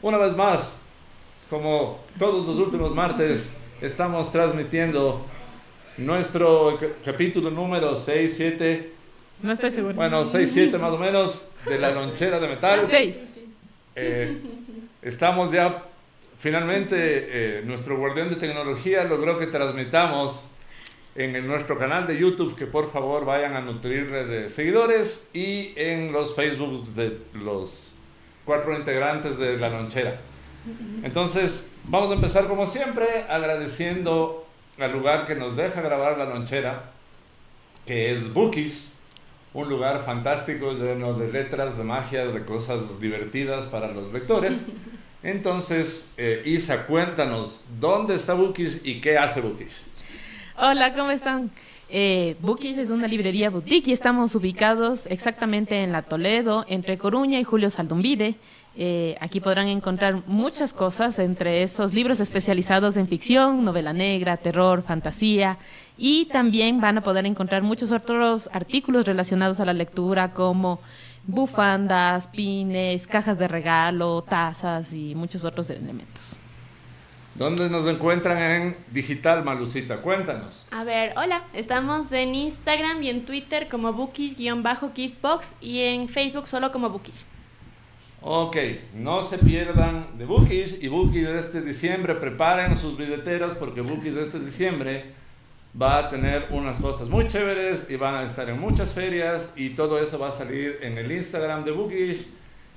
Una vez más, como todos los últimos martes, estamos transmitiendo nuestro capítulo número 6, 7. No estoy seguro. Bueno, 6, 7 más o menos de la lonchera de metal. 6. Eh, estamos ya, finalmente, eh, nuestro guardián de tecnología logró que transmitamos en nuestro canal de YouTube, que por favor vayan a nutrirle de seguidores y en los Facebooks de los cuatro integrantes de la lonchera. Entonces, vamos a empezar como siempre agradeciendo al lugar que nos deja grabar la lonchera, que es Bookies, un lugar fantástico lleno de letras, de magia, de cosas divertidas para los lectores. Entonces, eh, Isa, cuéntanos, ¿dónde está Bookies y qué hace Bookies? Hola, ¿cómo están? Eh, Bookies es una librería boutique y estamos ubicados exactamente en la Toledo, entre Coruña y Julio Saldumbide. Eh, aquí podrán encontrar muchas cosas, entre esos libros especializados en ficción, novela negra, terror, fantasía, y también van a poder encontrar muchos otros artículos relacionados a la lectura como bufandas, pines, cajas de regalo, tazas y muchos otros elementos. ¿Dónde nos encuentran en digital, Malucita? Cuéntanos. A ver, hola, estamos en Instagram y en Twitter como bookies-kickbox y en Facebook solo como bookies. Ok, no se pierdan de Bookies y Bookies de este diciembre, preparen sus billeteras porque Bookies de este diciembre va a tener unas cosas muy chéveres y van a estar en muchas ferias y todo eso va a salir en el Instagram de Bookies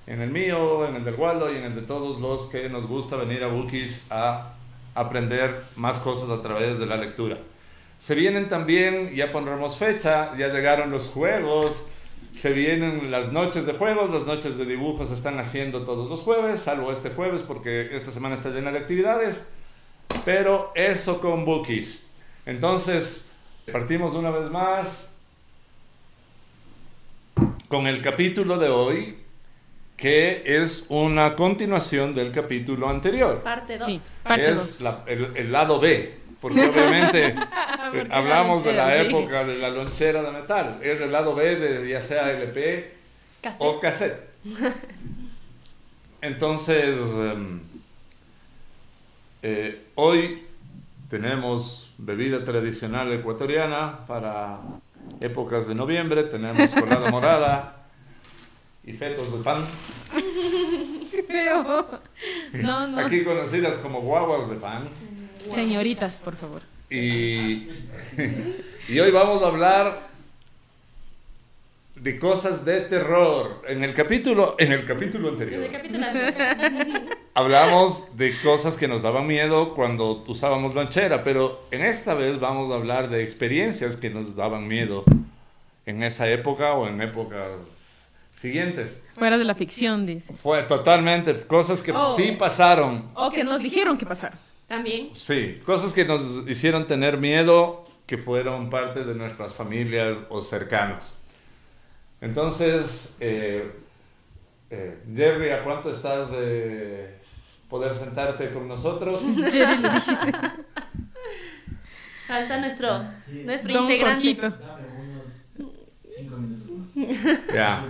en el mío, en el del Waldo y en el de todos los que nos gusta venir a Bookies a aprender más cosas a través de la lectura. Se vienen también, ya pondremos fecha, ya llegaron los juegos, se vienen las noches de juegos, las noches de dibujos se están haciendo todos los jueves, salvo este jueves porque esta semana está llena de actividades, pero eso con Bookies. Entonces, partimos una vez más con el capítulo de hoy, que es una continuación del capítulo anterior. Parte 2. Sí, parte es 2. la- el, el lado B, porque obviamente hablamos de la sí. época de la lonchera de metal. Es el lado B de ya sea LP o cassette. Entonces, em, eh, hoy tenemos bebida tradicional ecuatoriana para épocas de noviembre. Tenemos colada morada y fetos de pan. Feo. No, no. Aquí conocidas como guaguas de pan. Señoritas, por favor. Y, y hoy vamos a hablar de cosas de terror. En el capítulo, en el capítulo En anterior el capítulo anterior. hablamos de cosas que nos daban miedo cuando usábamos lonchera, pero en esta vez vamos a hablar de experiencias que nos daban miedo en esa época o en épocas siguientes. Fuera de la ficción, dice. Fue totalmente cosas que Oh. sí pasaron. O que nos dijeron que pasara. También. Sí, cosas que nos hicieron tener miedo, que fueron parte de nuestras familias o cercanos. Entonces, eh, eh, Jerry, ¿a cuánto estás de poder sentarte con nosotros? Jerry, le dijiste. Falta nuestro, nuestro Don integrante. Jorgito. Dame unos 5 minutos. Ya.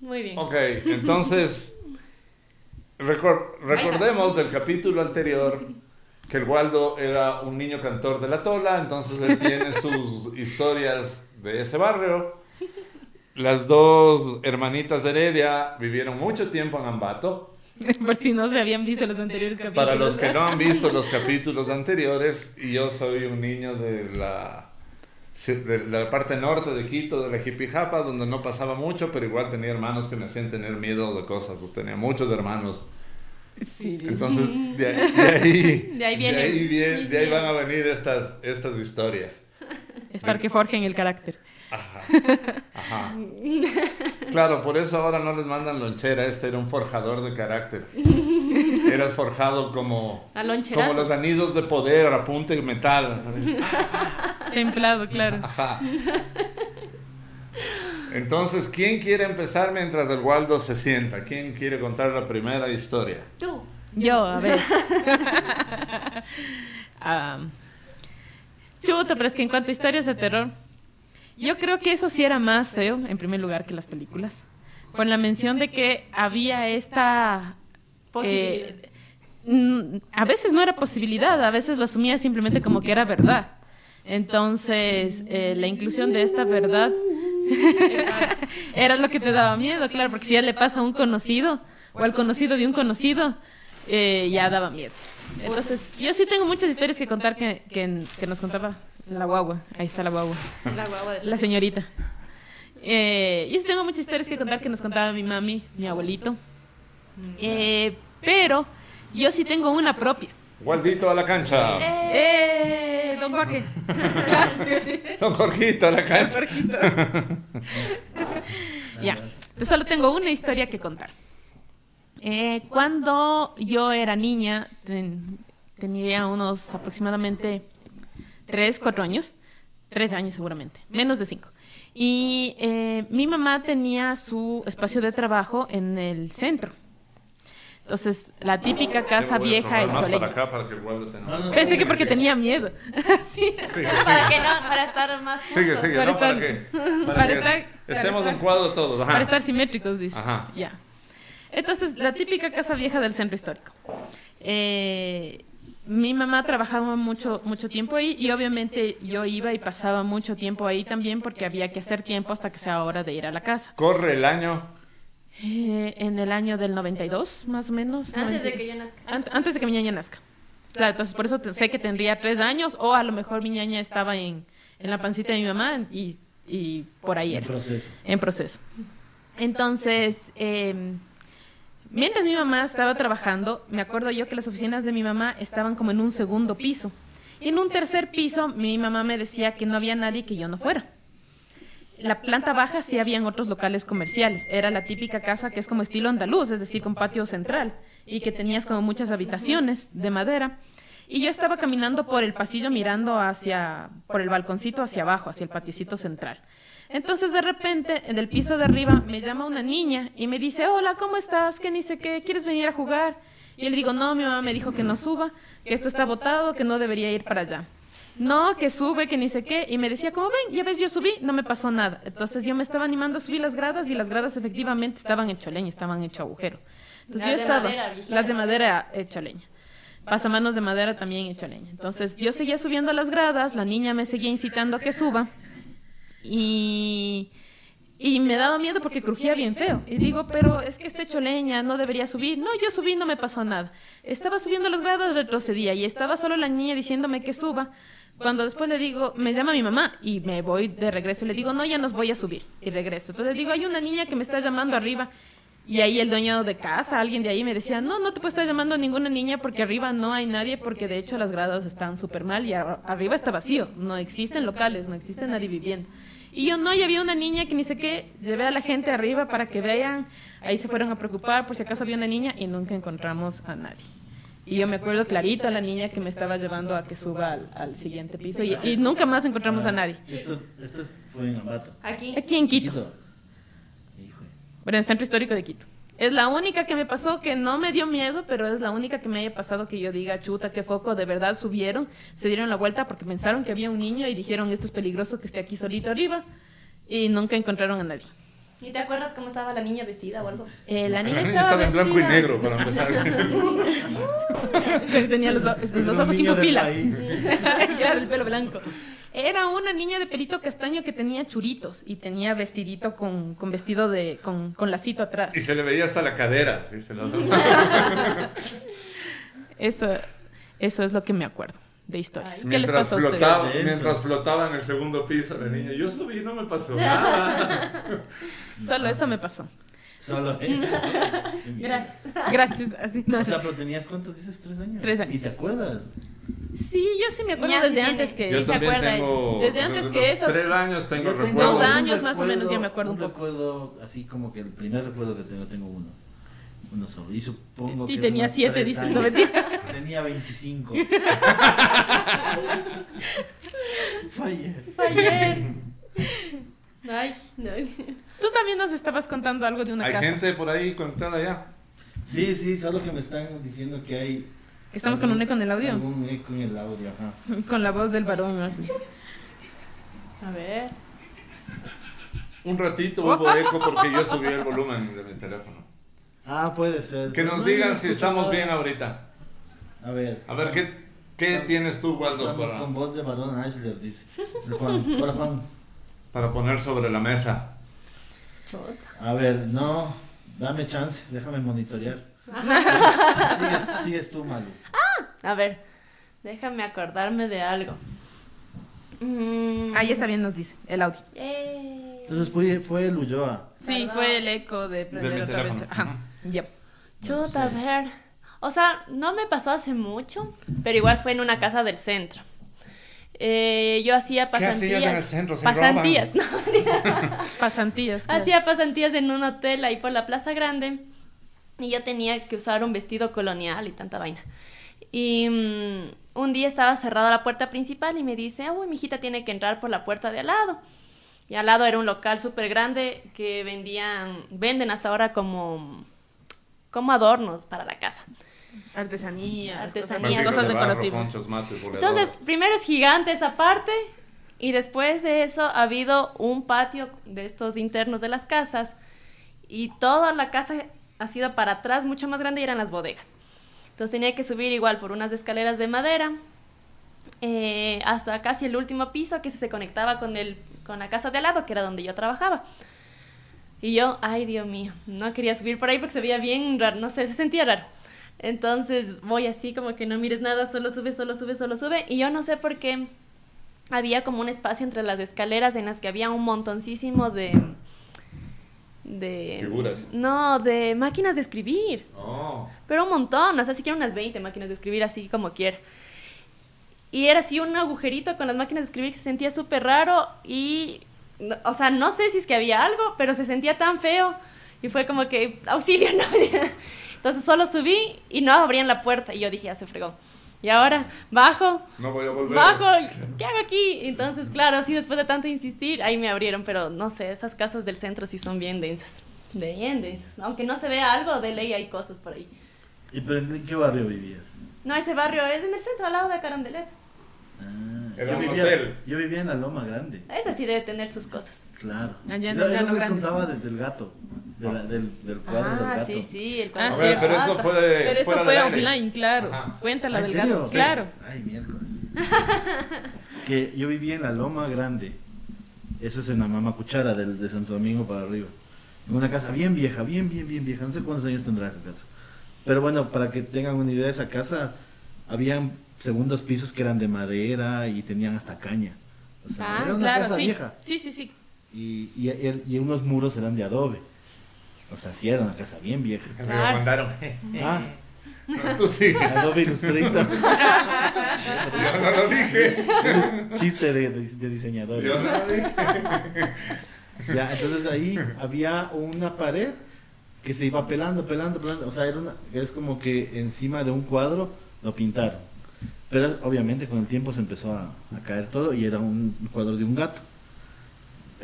Muy bien. Ok, entonces, recor- recordemos del capítulo anterior que el Waldo era un niño cantor de la Tola, entonces él tiene sus historias de ese barrio. Las dos hermanitas de Heredia vivieron mucho tiempo en Ambato. Por si no se habían visto los anteriores capítulos. Para los que no han visto los capítulos anteriores, y yo soy un niño de la, de la parte norte de Quito, de la Jipijapa, donde no pasaba mucho, pero igual tenía hermanos que me hacían tener miedo de cosas. o Tenía muchos hermanos. Sí. Entonces, de, ahí- de ahí, De ahí vienen de ahí, viene- de ahí van a venir estas, estas historias. Es para que forjen el carácter. Ajá. Ajá. Claro, por eso ahora no les mandan lonchera. Este era un forjador de carácter. Eras forjado como, A como los anillos de poder a punta de metal. ¿sabes? Templado, claro. Ajá. Entonces, ¿quién quiere empezar mientras el Waldo se sienta? ¿Quién quiere contar la primera historia? Tú. Yo, a ver. Am, chuta, pero es que en cuanto a historias de terror, yo creo que eso sí era más feo, en primer lugar, que las películas. Por la mención de que había esta eh, a veces no era posibilidad, a veces lo asumía simplemente como que era verdad. Entonces, eh, la inclusión de esta verdad era lo que te daba miedo, claro, porque si ya le pasa a un conocido o al conocido de un conocido, eh, ya daba miedo. Entonces, yo sí tengo muchas historias que contar que nos contaba la guagua. Ahí está la guagua. La guagua de La señorita. Eh, yo sí tengo muchas historias que contar que nos contaba mi mami, mi abuelito. Eh, pero yo sí tengo una propia. Gualdito a la cancha. ¡Eh! Don Jorge. Don Jorgito a la cancha. ya. Entonces solo tengo una historia que contar. Eh, cuando yo era niña, ten- tenía unos aproximadamente 3, 4 años. 3 años seguramente. Menos de 5. Y eh, mi mamá tenía su espacio de trabajo en el centro. Entonces, la típica casa vieja para Choleña. para. No, no, Pensé que porque tenía miedo. sí. Para que no, para estar más juntos. Sigue, sigue, Para ¿no? Para estar- que, para para que estar- para estemos estar- en cuadro todos. Ajá. Para estar simétricos, dice. Ajá. Ya. Entonces, la típica casa vieja del centro histórico. Eh, mi mamá trabajaba mucho, mucho tiempo ahí y obviamente yo iba y pasaba mucho tiempo ahí también porque había que hacer tiempo hasta que sea hora de ir a la casa. Corre el año. Eh, en el año del 92, más o menos. Antes 90 de que yo nazca. Ant- antes de que mi ñaña nazca. Claro, entonces por eso sé que tendría tres años o a lo mejor mi ñaña estaba en, en la pancita de mi mamá y, y por ahí En era proceso. en proceso. Entonces, eh, mientras mi mamá estaba trabajando, me acuerdo yo que las oficinas de mi mamá estaban como en un segundo piso. Y en un tercer piso, mi mamá me decía que no había nadie que yo no fuera. La planta baja sí habían otros locales comerciales. Era la típica casa que es como estilo andaluz, es decir, con patio central y que tenías como muchas habitaciones de madera. Y yo estaba caminando por el pasillo mirando hacia, por el balconcito hacia abajo, hacia el patiecito central. Entonces de repente, en el piso de arriba, me llama una niña y me dice, hola, ¿cómo estás? ¿Qué ni sé qué? ¿Quieres venir a jugar? Y yo le digo, no, mi mamá me dijo que no suba, que esto está botado, que no debería ir para allá. No, que sube, que ni sé qué. Y me decía, como ven, ya ves, yo subí, no me pasó nada. Entonces yo me estaba animando a subir las gradas y las gradas efectivamente estaban hecho leña, estaban hecho agujero. Entonces Las yo estaba, madera, las de madera hecho leña. Pasamanos de madera también hecho leña. Entonces yo seguía subiendo las gradas, la niña me seguía incitando a que suba. Y, y me daba miedo porque crujía bien feo. Y digo, pero es que está hecho leña, no debería subir. No, yo subí, no me pasó nada. Estaba subiendo las gradas, retrocedía y estaba solo la niña diciéndome que suba. Cuando después le digo, me llama mi mamá y me voy de regreso y le digo, no, ya nos voy a subir. Y regreso. Entonces le digo, hay una niña que me está llamando arriba. Y ahí el dueño de casa, alguien de ahí me decía, no, no te puede estar llamando ninguna niña porque arriba no hay nadie porque de hecho las gradas están súper mal y ar- arriba está vacío. No existen locales, no existe nadie viviendo. Y yo no, y había una niña que ni sé qué, llevé a la gente arriba para que vean, ahí se fueron a preocupar por si acaso había una niña y nunca encontramos a nadie. Y yo me acuerdo clarito a la niña que me estaba llevando a que suba al, al siguiente piso y, y nunca más encontramos a nadie. Esto, esto fue en Ambato. Aquí. Aquí en Quito. Bueno, en el centro histórico de Quito. Es la única que me pasó que no me dio miedo, pero es la única que me haya pasado que yo diga, chuta, qué foco, de verdad subieron, se dieron la vuelta porque pensaron que había un niño y dijeron, esto es peligroso que esté aquí solito arriba, y nunca encontraron a nadie. ¿Y te acuerdas cómo estaba la niña vestida o algo? Eh, la niña La estaba, en blanco y negro para empezar. Tenía los, los ojos sin pupila. claro, el pelo blanco. Era una niña de pelito castaño que tenía churitos y tenía vestidito con, con vestido de, con, con lacito atrás. y se le veía hasta la cadera. dice el otro. Eso, eso es lo que me acuerdo de historias. ¿Qué les Mientras pasó a ustedes? flotaba, mientras flotaba en el segundo piso la niña, yo subí, no me pasó nada. Solo eso me pasó. Solo eso. Qué. Gracias. Gracias. Así no. O sea, pero tenías cuántos dices, tres años. Tres años. ¿Y te acuerdas? Sí, yo sí me acuerdo Ya, sí desde tiene. antes que. Yo se también acuerda tengo. Desde antes desde que eso. Tres años tengo Yo recuerdos. Dos un años más o menos, ya me acuerdo un poco. recuerdo, así como que el primer recuerdo que tengo, tengo uno. Uno solo. Y supongo que. Y tenía siete, años. No, mentira. Tenía 25. Fue ayer. Fue ayer. Ay, no. Tú también nos estabas contando algo de una Hay casa. gente por ahí conectada ya. Sí, sí, solo que me están diciendo que hay. Que estamos con un eco en el audio. Algún eco en el audio, ajá. Con la voz del varón. A ver. Un ratito hubo eco porque yo subí el volumen de mi teléfono. Ah, puede ser. Que nos No, digan no si estamos nada. bien ahorita. A ver. A ver, ¿qué, qué tienes tú, Waldo, Estamos para, con voz de varón Ashler, dice. Juan. Juan. para poner sobre la mesa? A ver, no. Dame chance, déjame monitorear. sigues, sigues tú, Malu. A ver, déjame acordarme de algo. Mm, Ahí está bien, nos dice el audio. Entonces fue, fue el Ulloa. Sí, ¿Verdad? fue el eco de prender mi otra vez. Ajá. Yep. Chuta, a ver. O sea, no me pasó hace mucho, pero igual fue en una casa del centro. Eh, yo hacía ¿Qué hacías pasantías. en el centro? Se pasantías, no, Pasantías. claro. hacía pasantías en un hotel ahí por la Plaza Grande y yo tenía que usar un vestido colonial y tanta vaina. Y mm, un día estaba cerrada la puerta principal y me dice, uy, mi hijita tiene que entrar por la puerta de al lado. Y al lado era un local súper grande que vendían, venden hasta ahora como, como adornos para la casa. Artesanías. Artesanías. Cosas, decorativas. Entonces, primero es gigante esa parte y después de eso ha habido un patio de estos internos de las casas y toda la casa ha sido para atrás mucho más grande y eran las bodegas. Entonces tenía que subir igual por unas escaleras de madera eh, hasta casi el último piso que se conectaba con, el, con la casa de al lado, que era donde yo trabajaba. Y yo, ay Dios mío, no quería subir por ahí porque se veía bien raro, no sé, se sentía raro. Entonces voy así como que no mires nada, solo sube, solo sube, solo sube. Y yo no sé por qué había como un espacio entre las escaleras en las que había un montoncísimo de... de Figuras. No, de máquinas de escribir. Oh. Pero un montón, o sea, siquiera unas 20 máquinas de escribir así como quiera. Y era así un agujerito con las máquinas de escribir que se sentía súper raro y, o sea, no sé si es que había algo, pero se sentía tan feo y fue como que, auxilio, no. Entonces solo subí y no abrían la puerta y yo dije, ya se fregó. Y ahora bajo, No voy a volver. bajo, ¿qué hago aquí? Entonces, claro, sí, después de tanto insistir, ahí me abrieron, pero no sé, esas casas del centro sí son bien densas. De bien densas. Aunque no se vea algo, de ley hay cosas por ahí. ¿Y pero en qué barrio vivías? No, ese barrio es en el centro, al lado de Carondelet. Ah, yo, vivía, yo vivía en la Loma Grande. Ese sí debe tener sus cosas. Claro. Allá en yo Grande. contaba de- del gato, de la- del, del cuadro del Ah, gato. sí, sí, el Ah, cuadro A sí, del pero eso fue de. Pero eso fue del aire. offline, claro. Ajá. Cuéntala ¿Ah, del ¿en gato. Claro. Ay, miércoles. que yo vivía en la Loma Grande. Eso es en la Mama Cuchara del, de Santo Domingo para arriba. En una casa bien vieja, bien, bien, bien vieja. No sé cuántos años tendrá esa casa. Pero bueno, para que tengan una idea de esa casa, habían segundos pisos que eran de madera y tenían hasta caña. O sea, Ah, era una Claro, casa sí. vieja. Sí, sí, sí. Y, y, y unos muros eran de adobe. O sea, sí era una casa bien vieja. Me lo mandaron. Ah, No, tú sigue. Adobe Illustrator. Yo no lo dije. Chiste de, de, de diseñador. Yo no lo dije. Ya, entonces ahí había una pared que se iba pelando, pelando, pelando. O sea, era una, es como que encima de un cuadro lo pintaron. Pero obviamente con el tiempo se empezó a, a caer todo y era un cuadro de un gato.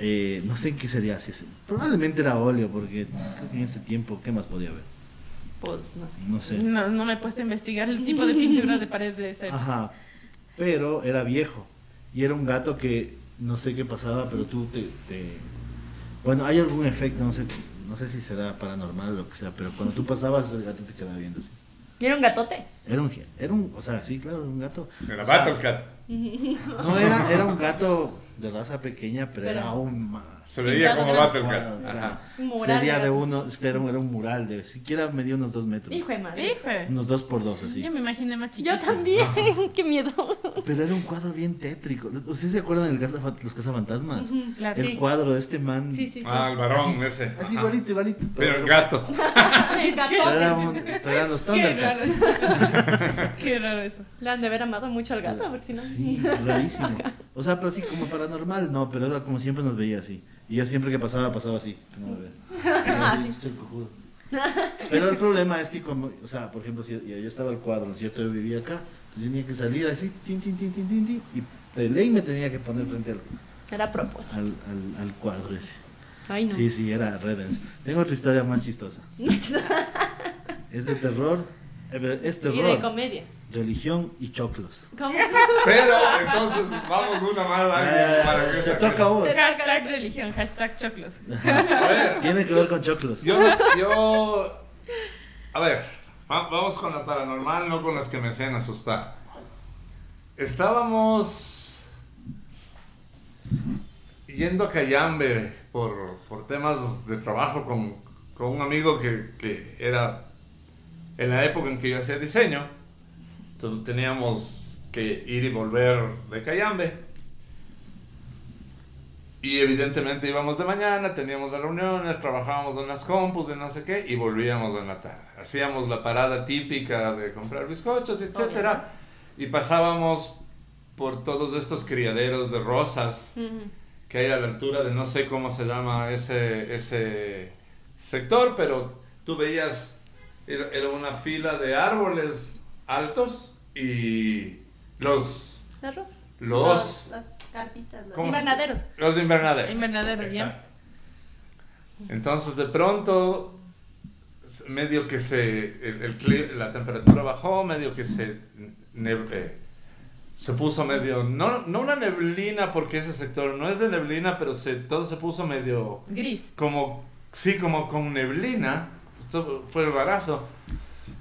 Eh, no sé en qué sería, si es- probablemente era óleo, porque creo que en ese tiempo, ¿qué más podía haber? Pues no sé. No sé. No, no me he puesto a investigar el tipo de pintura de pared de ese. Ajá. Pero era viejo. Y era un gato que no sé qué pasaba, pero tú te, te- Bueno, hay algún efecto, no sé, no sé si será paranormal o lo que sea, pero cuando tú pasabas, el gato te quedaba viendo así. ¿Y era un gatote? Era un, era un, o sea, sí, claro, era un gato. Era O sea, Battle Cat. No, era, era un gato de raza pequeña, pero, Pero- era aún más. Se veía como grande. Battle cuadrado, Cat. claro. Ajá. Un mural Sería de gato. uno, este era, un- era un mural, de siquiera medía unos dos metros. Hijo de madre. Hijo. Unos dos por dos, así. Yo me imaginé más chiquito. Yo también, qué miedo. Pero era un cuadro bien tétrico. ¿Ustedes se acuerdan de los cazafantasmas? Ujú, Claro. El Sí. cuadro de este man. Sí, sí, sí. Ah, el varón Así- ese. Así Ajá. igualito, igualito. Pero el gato. El Pero, era gatote. un- pero eran los Qué Thundercats. raro. Qué raro eso. Le han de haber amado mucho al gato, porque si no. Sí, rarísimo. O sea, pero así como paranormal, no, pero era como siempre nos veía así. Y yo siempre que pasaba, pasaba así. como ver. Ah. Pero el problema es que como, o sea, por ejemplo, si ya estaba el cuadro, ¿no es cierto? Yo vivía acá, entonces yo tenía que salir así, tin, tin, tin, tin, tin, tin, y de ley me tenía que poner frente al, Era a propósito. al, al, al cuadro ese. Ay, no. Sí, sí, era Redens. Tengo otra historia más chistosa. Es de terror, eh, es y de terror, comedia. Religión y choclos. ¿Cómo? Pero entonces vamos una más Eh, para que te se toca a vos. Hashtag religión, hashtag choclos. A ver, Tiene que ver con choclos. yo, yo A ver, va- vamos con la paranormal, no con las que me hacen asustar. Estábamos yendo a Cayambe por, por temas de trabajo con, con un amigo que, que era en la época en que yo hacía diseño. Entonces, teníamos que ir y volver de Cayambe. Y evidentemente íbamos de mañana, teníamos las reuniones, trabajábamos en las compus, de no sé qué, y volvíamos en la tarde. Hacíamos la parada típica de comprar bizcochos, etcétera, y pasábamos por todos estos criaderos de rosas que hay a la altura de no sé cómo se llama ese, ese sector, pero tú veías, era una fila de árboles altos y los, Las rosas. los, Las carpitas, los ¿Cómo se- invernaderos. los invernaderos. Invernaderos, ya. Entonces de pronto, medio que se, el- el cli- la temperatura bajó, medio que se, ne- eh, se puso medio, no, no una neblina porque ese sector no es de neblina, pero se, todo se puso medio Gris. como, sí, como con neblina. Esto fue rarazo.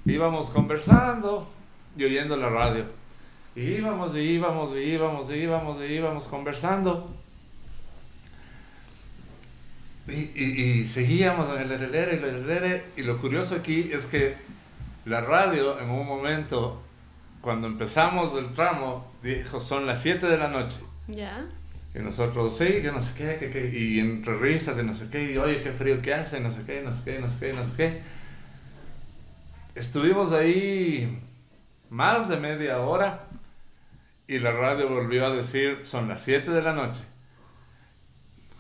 Íbamos conversando y oyendo la radio. Y íbamos, y íbamos, y íbamos, y íbamos, y íbamos conversando. Y, y- y seguíamos en el herelere y el herelere. Y lo curioso aquí es que la radio en un momento, cuando empezamos el tramo, dijo son las 7 de la noche. Ya. Y nosotros, sí, que no sé qué, que, que- y entre risas y no sé qué, y oye, qué frío que hace, no sé qué, no sé qué, no sé qué, no sé qué. Estuvimos ahí más de media hora y la radio volvió a decir, son las 7 de la noche.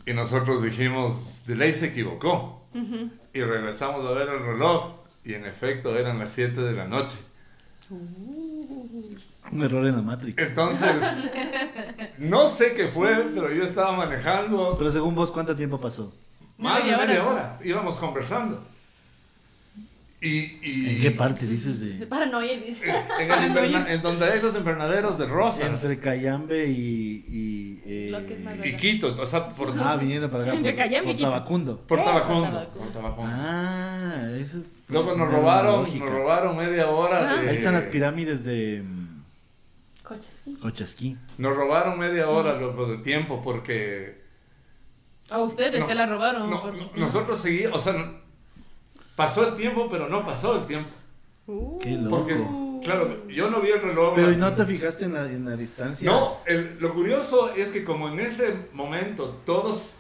Y nosotros dijimos, de ley se equivocó. Y regresamos a ver el reloj y en efecto eran las 7 de la noche. Un error en la Matrix. Entonces, no sé qué fue, pero yo estaba manejando Pero según vos, ¿cuánto tiempo pasó? Más de media hora. hora. Íbamos conversando. Y, y- ¿En qué parte dices De de...? paranoia. dice. En, el inverna- en donde hay los invernaderos de rosas. Entre Cayambe y... y, eh, Lo que es más Y Quito, o sea, por, Ah, viniendo para acá. Entre por, Cayambe y Quito. Tabacundo. por Tabacundo. Tabacundo. por Tabacundo. Ah, eso es... Luego nos robaron, lógica. nos robaron media hora Ah. de... Ahí están las pirámides de mm, Coches. sí. Cochasquí. Nos robaron media hora, loco, de tiempo, porque... A ustedes No, se la robaron. no, porque nosotros seguimos, o sea, pasó el tiempo, pero no pasó el tiempo. Uh. Qué loco. Porque, claro, yo no vi el reloj. Pero ¿y no te fijaste en la, en la distancia? No, el- lo curioso es que como en ese momento todos,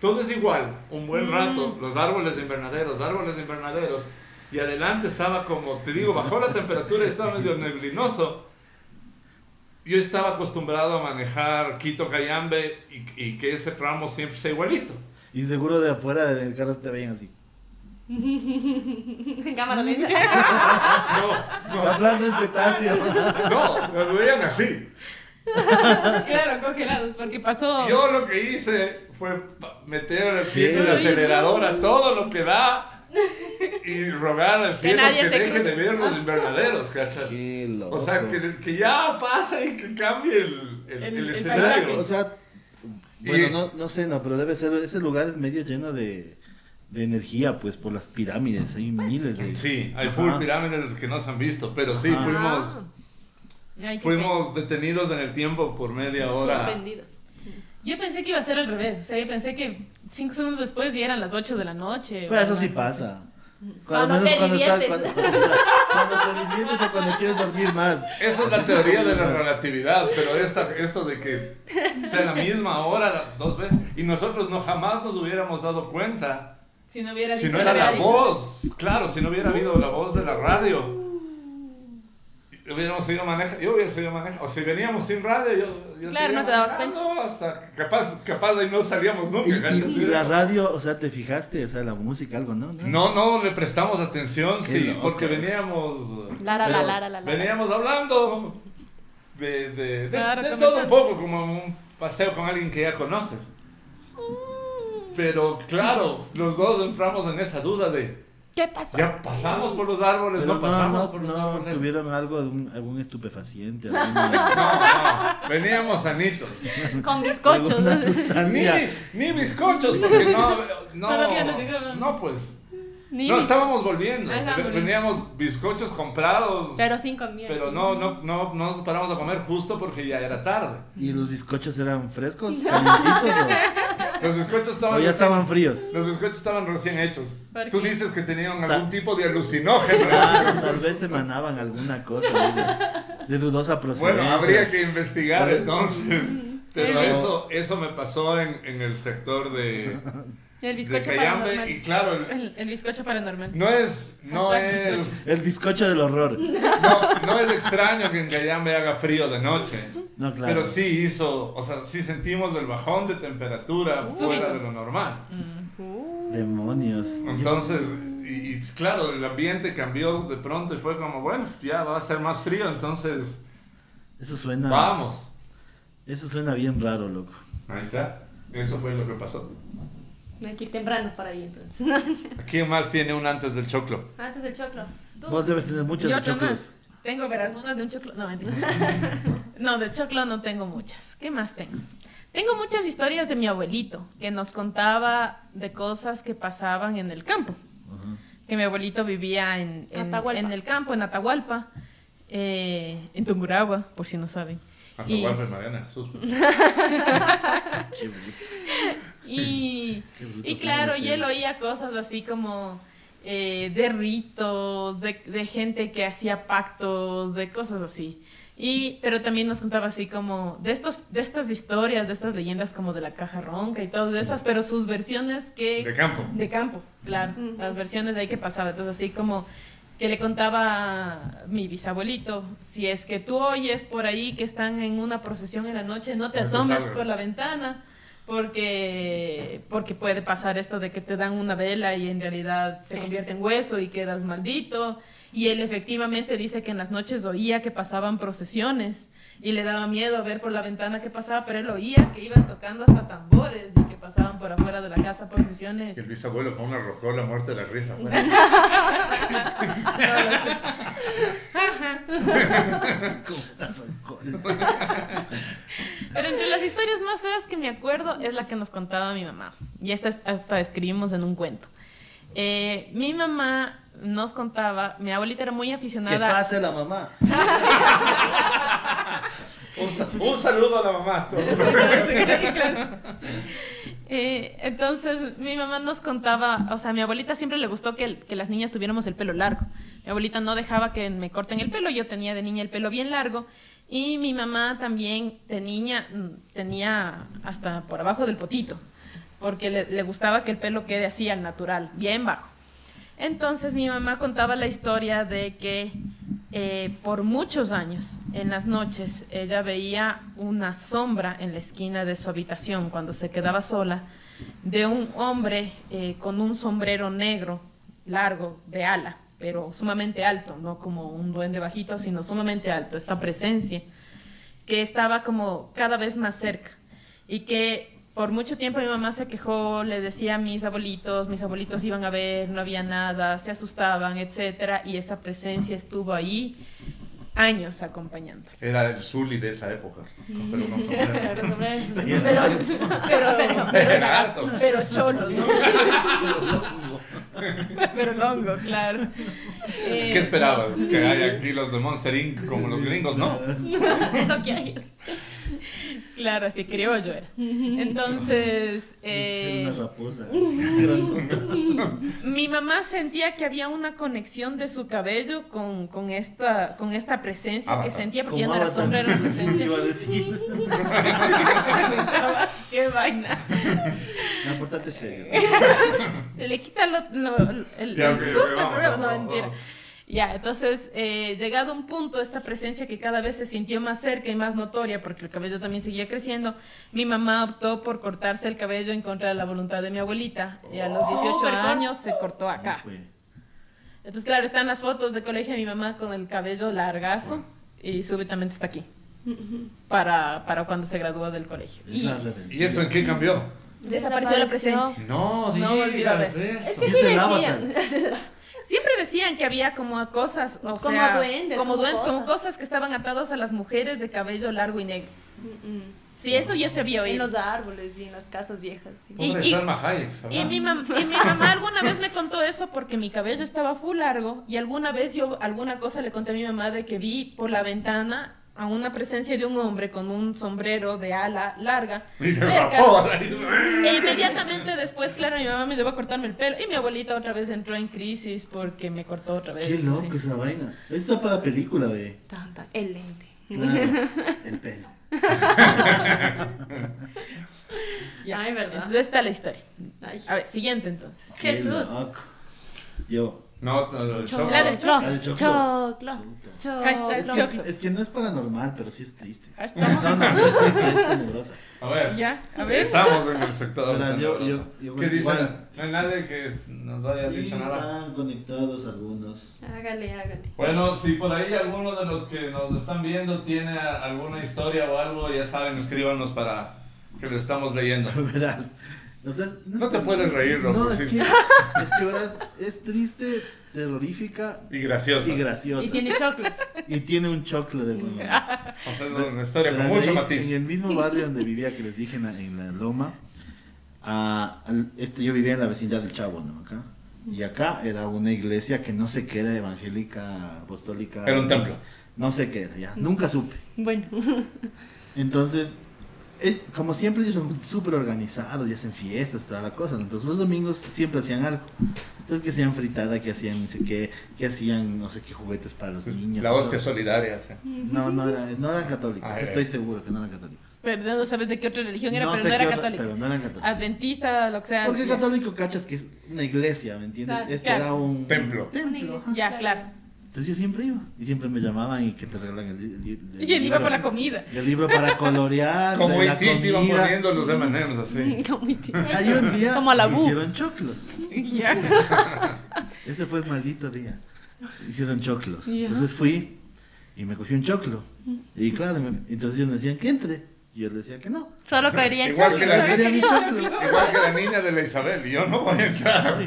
todo es igual, un buen Mm. rato, los árboles de invernaderos, árboles de invernaderos, y adelante estaba como, te digo, bajó la temperatura y estaba medio neblinoso. Yo estaba acostumbrado a manejar Quito Cayambe y, y que ese tramo siempre sea igualito. Y seguro de afuera del carro te veían así. En cámara lenta. No, no, Hablando en cetáceo. no, nos veían así. Claro, congelados, porque pasó. Yo lo que hice fue meter el pie en el acelerador a todo lo que da y rogar al cielo que se deje de ver los invernaderos, ¿cachas? O sea, que, que ya pasa y que cambie el, el, El- el escenario. O sea, Y- bueno, no, no sé, no, pero debe ser, ese lugar es medio lleno de, de energía, pues, por las pirámides, hay miles de... Sí, hay Ajá. full pirámides que no se han visto, pero sí, Ajá. fuimos, Ay, fuimos detenidos en el tiempo por media hora. Suspendidos. Yo pensé que iba a ser al revés. O sea, yo pensé que cinco segundos después ya eran las 8 de la noche. Pero eso sí pasa. Cuando te cuando, estás, diviertes. cuando, cuando te diviertes o cuando quieres dormir más. Eso es la teoría de la relatividad, pero esta, esto de que sea la misma hora dos veces y nosotros no jamás nos hubiéramos dado cuenta Si no hubiera si no era la voz, claro, si no hubiera habido la voz de la radio, hubiéramos seguido manejando, yo hubiera seguido manejando, o si veníamos sin radio, yo, yo Claro, no te dabas manejando hasta capaz, capaz de ahí no salíamos nunca. Y, y- ¿cachai? y la radio, o sea, ¿te fijaste? O sea, la música, algo, ¿no? No, no le prestamos atención, Qué sí, loco. porque veníamos, Lara, la, lara, la, lara. veníamos hablando de, de, de- Claro, de conversando. todo un poco, como un paseo con alguien que ya conoces. Pero claro, los dos entramos en esa duda de, ¿Qué pasó? ya pasamos por los árboles, Pero no pasamos no, por los no árboles. tuvieron algo, algún estupefaciente, No, no, veníamos sanitos. Con bizcochos. Ni, sustancia. ni bizcochos, porque no, no, Todavía no no, pues, Ni No, estábamos volviendo. Ah, volviendo. Veníamos bizcochos comprados. Pero sin comida. Pero no, no, no, no nos paramos a comer justo porque ya era tarde. ¿Y los bizcochos eran frescos, calientitos Los bizcochos o, estaban, o ya estaban fríos? los bizcochos estaban recién hechos. ¿Por Tú dices que tenían Ta- algún tipo de alucinógeno. Claro, tal vez emanaban alguna cosa de, de dudosa procedencia. Bueno, habría que investigar entonces. Pero Pero- eso, eso me pasó en, en el sector de, El de bizcocho Cayambe. paranormal. Y claro, el- El, el bizcocho paranormal. no es, no es, El bizcocho del horror. no, no es extraño que en Cayambe haga frío de noche. No, claro. Pero sí hizo, o sea, sí sentimos el bajón de temperatura fuera Súbito. de lo normal. Mm. Uh, Demonios. Entonces, y, y claro, el ambiente cambió de pronto y fue como, bueno, ya va a ser más frío, entonces Eso suena. vamos. Eso suena bien raro, loco. Ahí está. Eso fue lo que pasó. Hay que ir temprano para ahí entonces. ¿Quién más tiene un antes del choclo? Antes del choclo. Tú. Vos debes tener muchas Y de otra choclos. más. Tengo, verás, una de un choclo. No, mentira. No, de choclo no tengo muchas. ¿Qué más tengo? Tengo muchas historias de mi abuelito, que nos contaba de cosas que pasaban en el campo. Ajá. Que mi abuelito vivía en, en, Atahualpa. en el campo, en Atahualpa, eh, en Tungurahua, por si no saben. Y- Atahualpa y Mariana Jesús. pues. Qué. Y, y claro, y él oía cosas así como eh, de ritos, de, de gente que hacía pactos, de cosas así. Y, pero también nos contaba así como de estos, de estas historias, de estas leyendas como de la caja ronca y todas esas, pero sus versiones que De campo. de campo, claro, las versiones de ahí que pasaba. Entonces, así como que le contaba mi bisabuelito, si es que tú oyes por ahí que están en una procesión en la noche, no te asomes por la ventana, porque, porque puede pasar esto de que te dan una vela y en realidad se convierte en hueso y quedas maldito. Y él efectivamente dice que en las noches oía que pasaban procesiones y le daba miedo a ver por la ventana qué pasaba, pero él oía que iban tocando hasta tambores y que pasaban por afuera de la casa procesiones. Y el bisabuelo con una rocola muerte de la risa. afuera. Pero entre las historias más feas que me acuerdo es la que nos contaba mi mamá. Y esta es- hasta escribimos en un cuento. Eh, mi mamá nos contaba, mi abuelita era muy aficionada. pase la mamá. Un, sa- un saludo a la mamá. Eh, entonces mi mamá nos contaba, o sea, a mi abuelita siempre le gustó que, que las niñas tuviéramos el pelo largo. Mi abuelita no dejaba que me corten el pelo, yo tenía de niña el pelo bien largo y mi mamá también de niña mm, tenía hasta por abajo del potito, porque le, le gustaba que el pelo quede así al natural, bien bajo. Entonces mi mamá contaba la historia de que eh, por muchos años, en las noches, ella veía una sombra en la esquina de su habitación cuando se quedaba sola, de un hombre eh, con un sombrero negro, largo, de ala, pero sumamente alto, no como un duende bajito, sino sumamente alto, esta presencia, que estaba como cada vez más cerca y que por mucho tiempo mi mamá se quejó, le decía a mis abuelitos, mis abuelitos iban a ver, no había nada, se asustaban, etcétera, y esa presencia estuvo ahí años acompañando. Era el Zully de esa época. Pero sobre- Pero, pero, pero, pero, Era alto. pero cholo, ¿no? pero longo, claro. Eh, ¿Qué esperabas? Que haya aquí los de Monster Inc. como los gringos, ¿no? Es lo que hay. es- Claro, así criollo era. Entonces, eh, Era una raposa. grandota. Mi mamá sentía que había una conexión de su cabello con, con, esta, con esta presencia que Avatar. sentía, porque ya no era sombra, era presencia. Iba a decir. ¡Qué vaina! No, portate serio. Le quita lo, lo- el, Sí, el ok, susto, pero vamos, no, mentira. vamos. Ya, entonces, eh, llegado un punto, esta presencia que cada vez se sintió más cerca y más notoria, porque el cabello también seguía creciendo, mi mamá optó por cortarse el cabello en contra de la voluntad de mi abuelita. Y a los 18 Súper corto. años se cortó acá. Entonces, claro, están las fotos de colegio de mi mamá con el cabello largazo y súbitamente está aquí. Para, para cuando se gradúa del colegio. Y. ¿Y eso en qué cambió? desapareció la presencia. No, No volvió a ver. Es que Sí, es el decían. Siempre decían que había como cosas, o Como sea, duendes, como como duendes, como cosas. cosas que estaban atadas a las mujeres de cabello largo y negro. Mm, mm. Sí, eso ya se había En oído. los árboles y en las casas viejas. sí. Y- y- Hayek, Y mi, mam- y mi mamá alguna vez me contó eso porque mi cabello estaba full largo y alguna vez yo alguna cosa le conté a mi mamá de que vi por la ventana a una presencia de un hombre con un sombrero de ala larga cerca. E inmediatamente después, claro, mi mamá me llevó a cortarme el pelo y mi abuelita otra vez entró en crisis porque me cortó otra vez. Qué loco sí. esa vaina. Está para película, ve. Tanta, el lente. Claro, el pelo. Ya. Ay, ¿verdad? Entonces está la historia. Ay. A ver, siguiente entonces. Qué Jesús. loco. Yo. No, el choclo. La del choclo. La del choclo. Choclo. Hashtag Es choclo. que, es que no es paranormal, pero sí es triste. Hashtag- No, no, no es triste, es tenebrosa. A ver. Ya, a ver. Estamos en el sector. Yo- yo- yo- ¿Qué dice? igual. No hay nadie que nos haya Sí, dicho nada. están conectados algunos. Hágale, hágale. Bueno, si por ahí alguno de los que nos están viendo tiene alguna historia o algo, ya saben, escríbanos para que le estamos leyendo. Verás. O sea, No te puedes reír, loco, No, es que, es que verás, es triste, terrorífica Y graciosa. Y tiene choclos. Y tiene un choclo de buen humor. O sea, es una historia con mucho ahí, matiz. En el mismo barrio donde vivía, que les dije en la, en la Loma, al- este, yo vivía en la vecindad del Chavo, ¿no? Acá. Y acá era una iglesia que no sé qué era, evangélica, apostólica. Era un templo. No sé qué era, ya. Nunca supe. Bueno. Entonces, eh, como siempre ellos son súper organizados y hacen fiestas, toda la cosa. ¿no? Entonces los domingos siempre hacían algo. Entonces que hacían fritada, que hacían no sé qué, que hacían no sé qué juguetes para los niños. La hostia todo. solidaria. sí. No, no, era, no eran católicos, Ah, estoy era. seguro que no eran católicos. Pero no sabes de qué otra religión era, pero sé no era otra- católica. Pero no eran católicos. Adventista, lo que sea. Porque católico cachas que es una iglesia, ¿me entiendes? Claro, este claro. era un Templo. Templo. Ya, claro. Entonces yo siempre iba. Y siempre me llamaban y que te regalan el, li- li- el Y él iba libro- por la comida. El libro para colorear. Como la IT te iban poniendo los M&M's así. Como mi tío. Hay un día Como la que Bu. hicieron choclos. Ya. Ese fue el maldito día. Hicieron choclos. Ya. Entonces fui y me cogí un choclo. Y claro, me- entonces ellos me decían que entre. Y yo les decía que no. Solo caería en Igual que choclos. la quería mi choclo. Igual que la niña de la Isabel. Y yo no voy a entrar.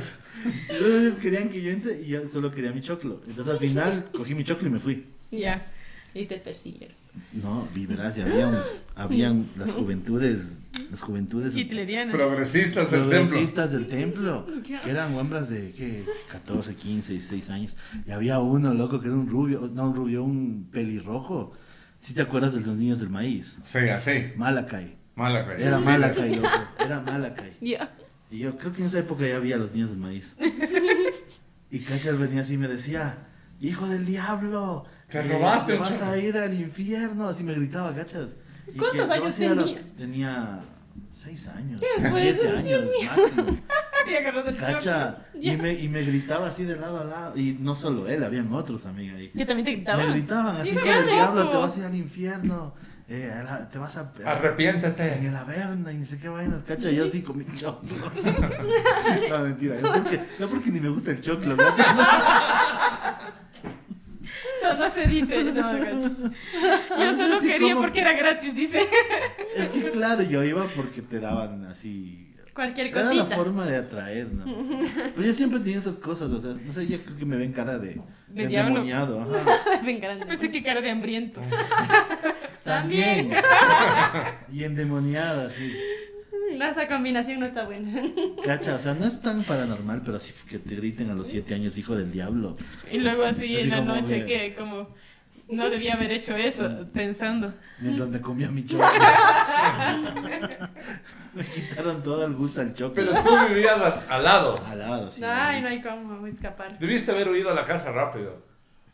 Entonces querían que yo entre y yo solo quería mi choclo. Entonces al final cogí mi choclo y me fui. Ya. Y te persiguieron. No, vi, verás, y habían, habían las juventudes, las juventudes Hitleriana. Progresistas del templo. progresistas del templo, que eran hombres de ¿qué? 14, 15, 16 años. Y había uno, loco, que era un rubio, no un rubio, un pelirrojo. Si te acuerdas de los niños del maíz? Sí, así. Malacay. Mala fe. Era Malacay, loco. Era Malacay. Ya. Y yo creo que en esa época ya había los niños del maíz. Y Cachar venía así y me decía, hijo del diablo, Te eh, robaste te un vas chorro". a ir al infierno. Así me gritaba, Cachas. Y ¿Cuántos que te años tenías? Tenía seis años, fue siete eso? años máximo. Y agarró del Cacha, y me, y me gritaba así de lado a lado. Y no solo él, habían otros amigos ahí. Que también te gritaba. Me gritaban así, del de diablo, te vas a ir al infierno. Eh, la- te vas a... En Arrepiéntete. el Averno y ni sé qué vainas, cacha, yo sí con mi choclo. no, mentira, no porque, ni me gusta el choclo. Eso no se dice. No, gacho. Yo solo Sí, quería porque era gratis, dice. Es que claro, yo iba porque te daban así... Cualquier Era la cosita. forma de atraer, ¿no? Pero yo siempre tenía esas cosas, o sea, no sé, yo creo que me ven cara de, De de endemoniado, ajá. Ven grande. Pensé que cara de hambriento. También. y endemoniada, sí. Mm, Esa combinación no está buena. Cacha, o sea, no es tan paranormal, pero sí que te griten a los siete años, hijo del diablo. Y luego así, Así en la noche de- que como no debía haber hecho eso, pensando. Mientras me comía mi choclo. Me quitaron todo el gusto al choclo. Pero tú vivías al lado. Al lado, sí. Ay, no hay cómo escapar. Debiste haber huido a la casa rápido.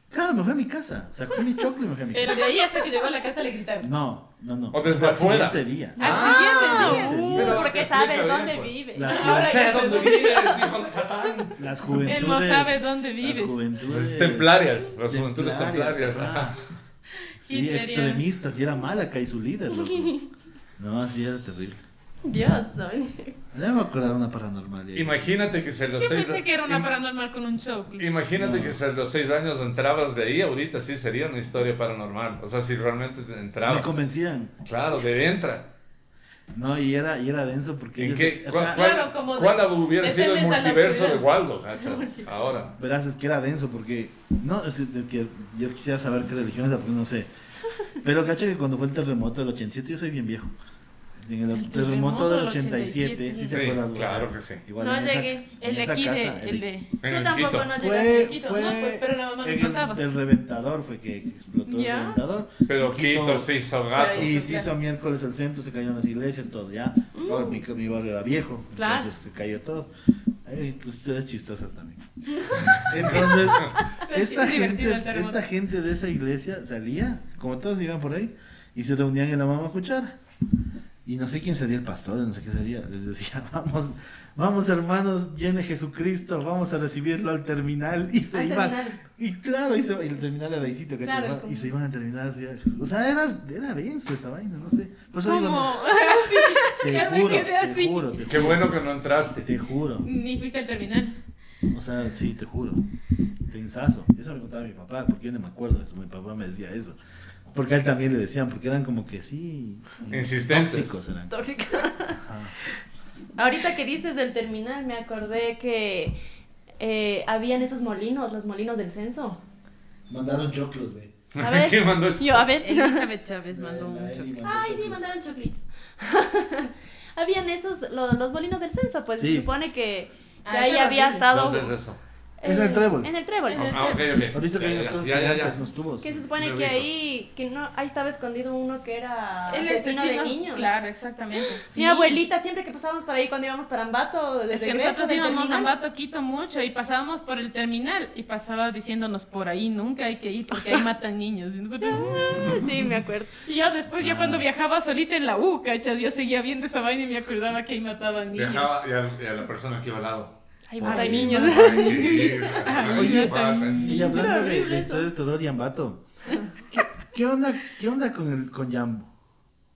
Claro, me fui a mi casa. Sacó mi choclo y me fui a mi Pero casa. de ahí hasta que llegó a la casa le gritaron. No, no, no. O desde Fue al afuera. siguiente día. Al Ah, siguiente día. uh, Pero porque bien, dónde pues. vive. Las, las, sé dónde vives, hijo de Satán. las juventudes. Él no sabe dónde Las vives. juventudes. Las templarias, las juventudes templarias, ajá. Sí, extremistas. Y era Malaca y su líder, loco. No, así era terrible. Dios, no. Ya me voy a acordar una paranormal. ya. Imagínate que si a los Yo seis pensé que era una paranormal con un show. Imagínate No. que si a los seis años entrabas de ahí, ahorita sí sería una historia paranormal. O sea, si realmente te Me entrabas. convencían. Claro, de entra. No, y era, y era denso porque. ¿En ellos- qué? o ¿Cuál, sea, cuál- Claro, como de- cuál hubiera de sido el multiverso de. Waldo, cacha? Ahora. Verás, es que era denso porque. No, es que yo quisiera saber qué religión era porque no sé. Pero cacha que cuando fue el terremoto del 87, yo soy bien viejo. En el, El terremoto terremoto del del 87, 87, ¿sí te sí, acuerdas? claro que sí. Igual No esa- llegué. El de aquí, de, el de... El tampoco no llegaste. Fue, Quito, fue no, pues, pero la mamá en el, del reventador fue que explotó Ya. el reventador. Pero Quito se hizo gato. Y se hizo miércoles el centro, se cayeron las iglesias, todo ya. Ahora mi, mi barrio era viejo, Claro. entonces se cayó todo. Ay, ustedes chistosas también. Entonces, esta el gente, esta gente de esa iglesia salía, como todos iban por ahí, y se reunían en la mamá cuchara. Y no sé quién sería el pastor, no sé qué sería. Les decía, vamos, vamos hermanos, viene Jesucristo, vamos a recibirlo al terminal. Y se Al iban. terminal. Y claro, y, se- y el terminal era ¿cachai? Claro, y se iban a terminar. sí, a Jesús. O sea, era, era denso esa vaina, no sé. Por eso digo, ¿Cómo? no, te Ya me juro, te así. juro, te juro. Qué bueno que no entraste. Te juro. Ni fuiste al terminal. O sea, sí, te juro. Tensazo. Eso me contaba mi papá, porque yo no me acuerdo de eso. Mi papá me decía eso. Porque a él también le decían, porque eran como que sí. Insistentes. Tóxicos eran. Tóxica. Ajá. Ahorita que dices del terminal, me acordé que eh, habían esos molinos, los molinos del censo. Mandaron choclos, güey. A ver. ¿Quién mandó? Yo, a ver. Elizabeth Chávez mandó La- la mucho. Eli mandó Ay, sí, mandaron choclitos. Habían esos, lo- los molinos del censo, pues Sí. se supone que, que Ah, ahí había estado... ¿Dónde es eso? Es el trébol. En el trébol. En el Ah, ok, ok. ¿Has visto que hay Ya, unas ya, cosas ya, ya, ya. unos tubos? Que se supone que ahí, que no, ahí estaba escondido uno que era El asesino asesino de niños. Claro, exactamente. Mi abuelita, siempre que pasábamos por ahí cuando íbamos para Ambato, de Es que nosotros íbamos a Ambato, Quito mucho y pasábamos por el terminal y pasaba diciéndonos por ahí nunca hay que ir porque ahí matan niños. Y nosotros, Ah, Sí, me acuerdo. y yo después ya cuando viajaba solita en la U, cachas, yo seguía viendo esa vaina y me acordaba que ahí mataban niños. Viajaba y a, y a la persona que iba al lado. Ahí ahí, niños. Oye. Y hablando de, historias de terror y ambato, ¿qué, qué onda, ¿qué onda con el con Jambo?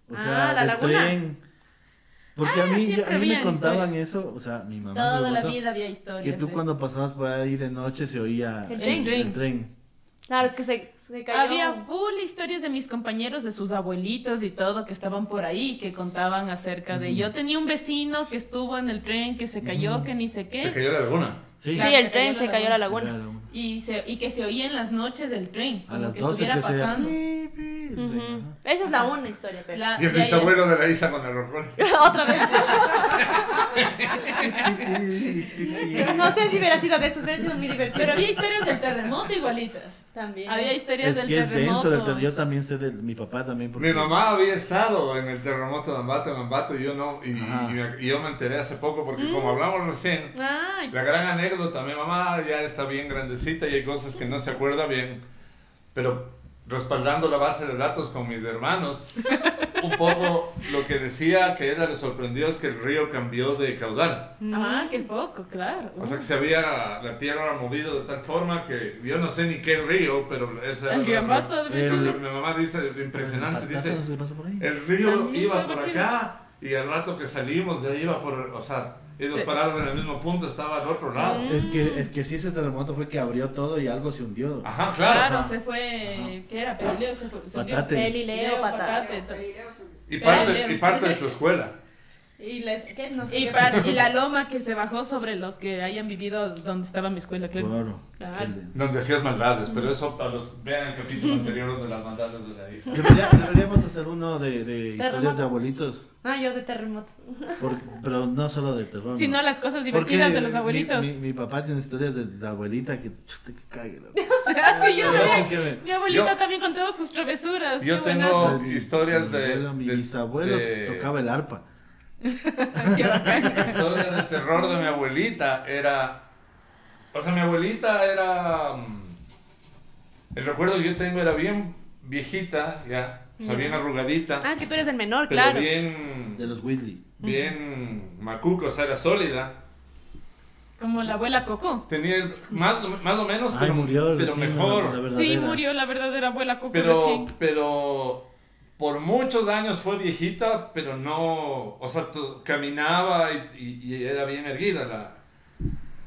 O sea, Ah, laguna. tren. Porque Ah, a mí, siempre a mí me contaban historias. eso, o sea, mi mamá Toda la vida había historias. que tú cuando pasabas por ahí de noche se oía El tren. el tren. Claro, es que se, se cayó. Había full historias de mis compañeros, de sus abuelitos y todo, que estaban por ahí, que contaban acerca de... Yo tenía un vecino que estuvo en el tren, que se cayó, que ni sé qué. Se cayó la laguna. Sí, Sí, el se tren se cayó a la laguna. laguna. Y, se, y que se oía en las noches del tren, A como las que 12 estuviera que se pasando. Sí, Ujú. ajá. Esa es la una historia, pero... La- Y el bisabuelo de la Isa con el rojón. Otra vez. No sé si hubiera sido de esos, hubiera sido muy divertido. Pero había historias del terremoto igualitas. También. Había historias Es del que es terremoto. denso del terror. Yo también sé de mi papá también. Porque Mi mamá había estado en el terremoto de Ambato, en Ambato, y yo no. Y, y me- y yo me enteré hace poco, porque Mm. como hablamos recién, Ay, la gran anécdota, mi mamá ya está bien grandecita y hay cosas que no se acuerda bien, pero respaldando la base de datos con mis hermanos, un poco lo que decía que ella le sorprendió es que el río cambió de caudal. Ah, qué poco, claro. O sea que se había, la tierra movido de tal forma que yo no sé ni qué río, pero esa el río ser. Mi mamá dice, impresionante, ¿Pastaza dice, el río iba por acá y al rato que salimos de ahí iba por, o sea, ellos Sí. parados en el mismo punto, estaba al otro lado. Es que, es que sí, ese terremoto fue que abrió todo y algo se hundió. Ajá, claro. Claro, Ajá. se fue. ¿Qué era? Pelileo se fue. se hundió. Patate. Pelileo, patate. Y parte, y parte de tu escuela. Y. No sé Y, qué- par- y la loma que se bajó sobre los que hayan vivido donde estaba mi escuela, claro. Claro. Claro. De- Donde hacías maldades, pero eso para los vean el capítulo anterior de las maldades de la isla. Debería- deberíamos hacer uno de, de historias de abuelitos, Ah, yo de terremotos. porque- pero no solo de terror. Si ¿no? no, las cosas Porque divertidas de los mi- abuelitos. Mi, mi papá tiene historias de la abuelita que chuta, que cague. loco. Sí, yo Yo también. sí que me- Mi abuelita Yo- también contaba sus travesuras. Yo qué tengo- buenazo. Mi- historias mi de- abuelo, mi de- bisabuelo de- tocaba el arpa. Qué bacán. La historia de terror de mi abuelita era. O sea, mi abuelita era. mm, El recuerdo que yo tengo era bien viejita, ya. O sea, bien arrugadita. Ah, es que tú eres el menor, pero claro. bien. De los Weasley. Bien macuco, o sea, era sólida. Como la abuela Coco. Tenía el- más, más o menos, Ay, pero, murió pero recién, mejor. la Sí, murió la verdadera abuela Coco Pero, recién. pero por muchos años fue viejita, pero no, o sea, tu- caminaba y, y- y era bien erguida la,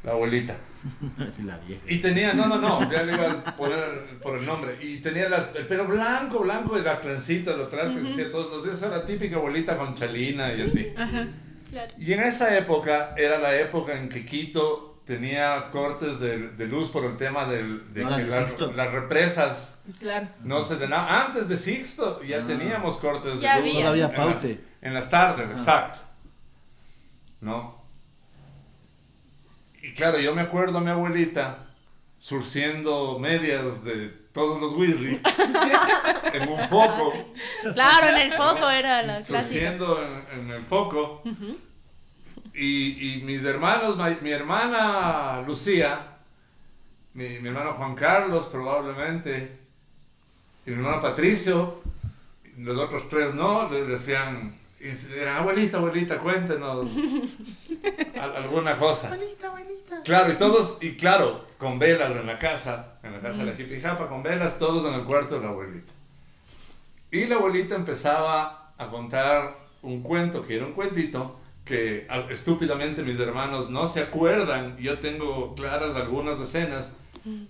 la abuelita. la vieja. Y tenía, no, no, no, ya le iba a poner por el nombre. Y tenía las, el pelo blanco, blanco y las trencitas de atrás que se hacía todos los días. Era la típica abuelita con chalina y así. Ajá. Claro. Y en esa época era la época en que Quito tenía cortes de, de luz por el tema del- de No, las que de la- Sixto. las represas Claro. no se llenaban. Antes de Sixto ya Ah. teníamos cortes Ya de luz. había. Todavía en las- paute. En las tardes, Ah. exacto. ¿No? Y claro, yo me acuerdo a mi abuelita surciendo medias de todos los Weasley en un foco, Claro, en el foco era la clásica. surciendo en, en el foco. Y, y mis hermanos, ma- mi hermana Lucía, mi, mi hermano Juan Carlos probablemente, y mi hermano Patricio, los otros tres no, le decían, eran, abuelita, abuelita, cuéntenos al- alguna cosa. Abuelita, abuelita. Claro, y todos, y claro, con velas en la casa, en la casa de la hippie japa, con velas, todos en el cuarto de la abuelita. Y la abuelita empezaba a contar un cuento, que era un cuentito, que estúpidamente mis hermanos no se acuerdan, yo tengo claras algunas escenas,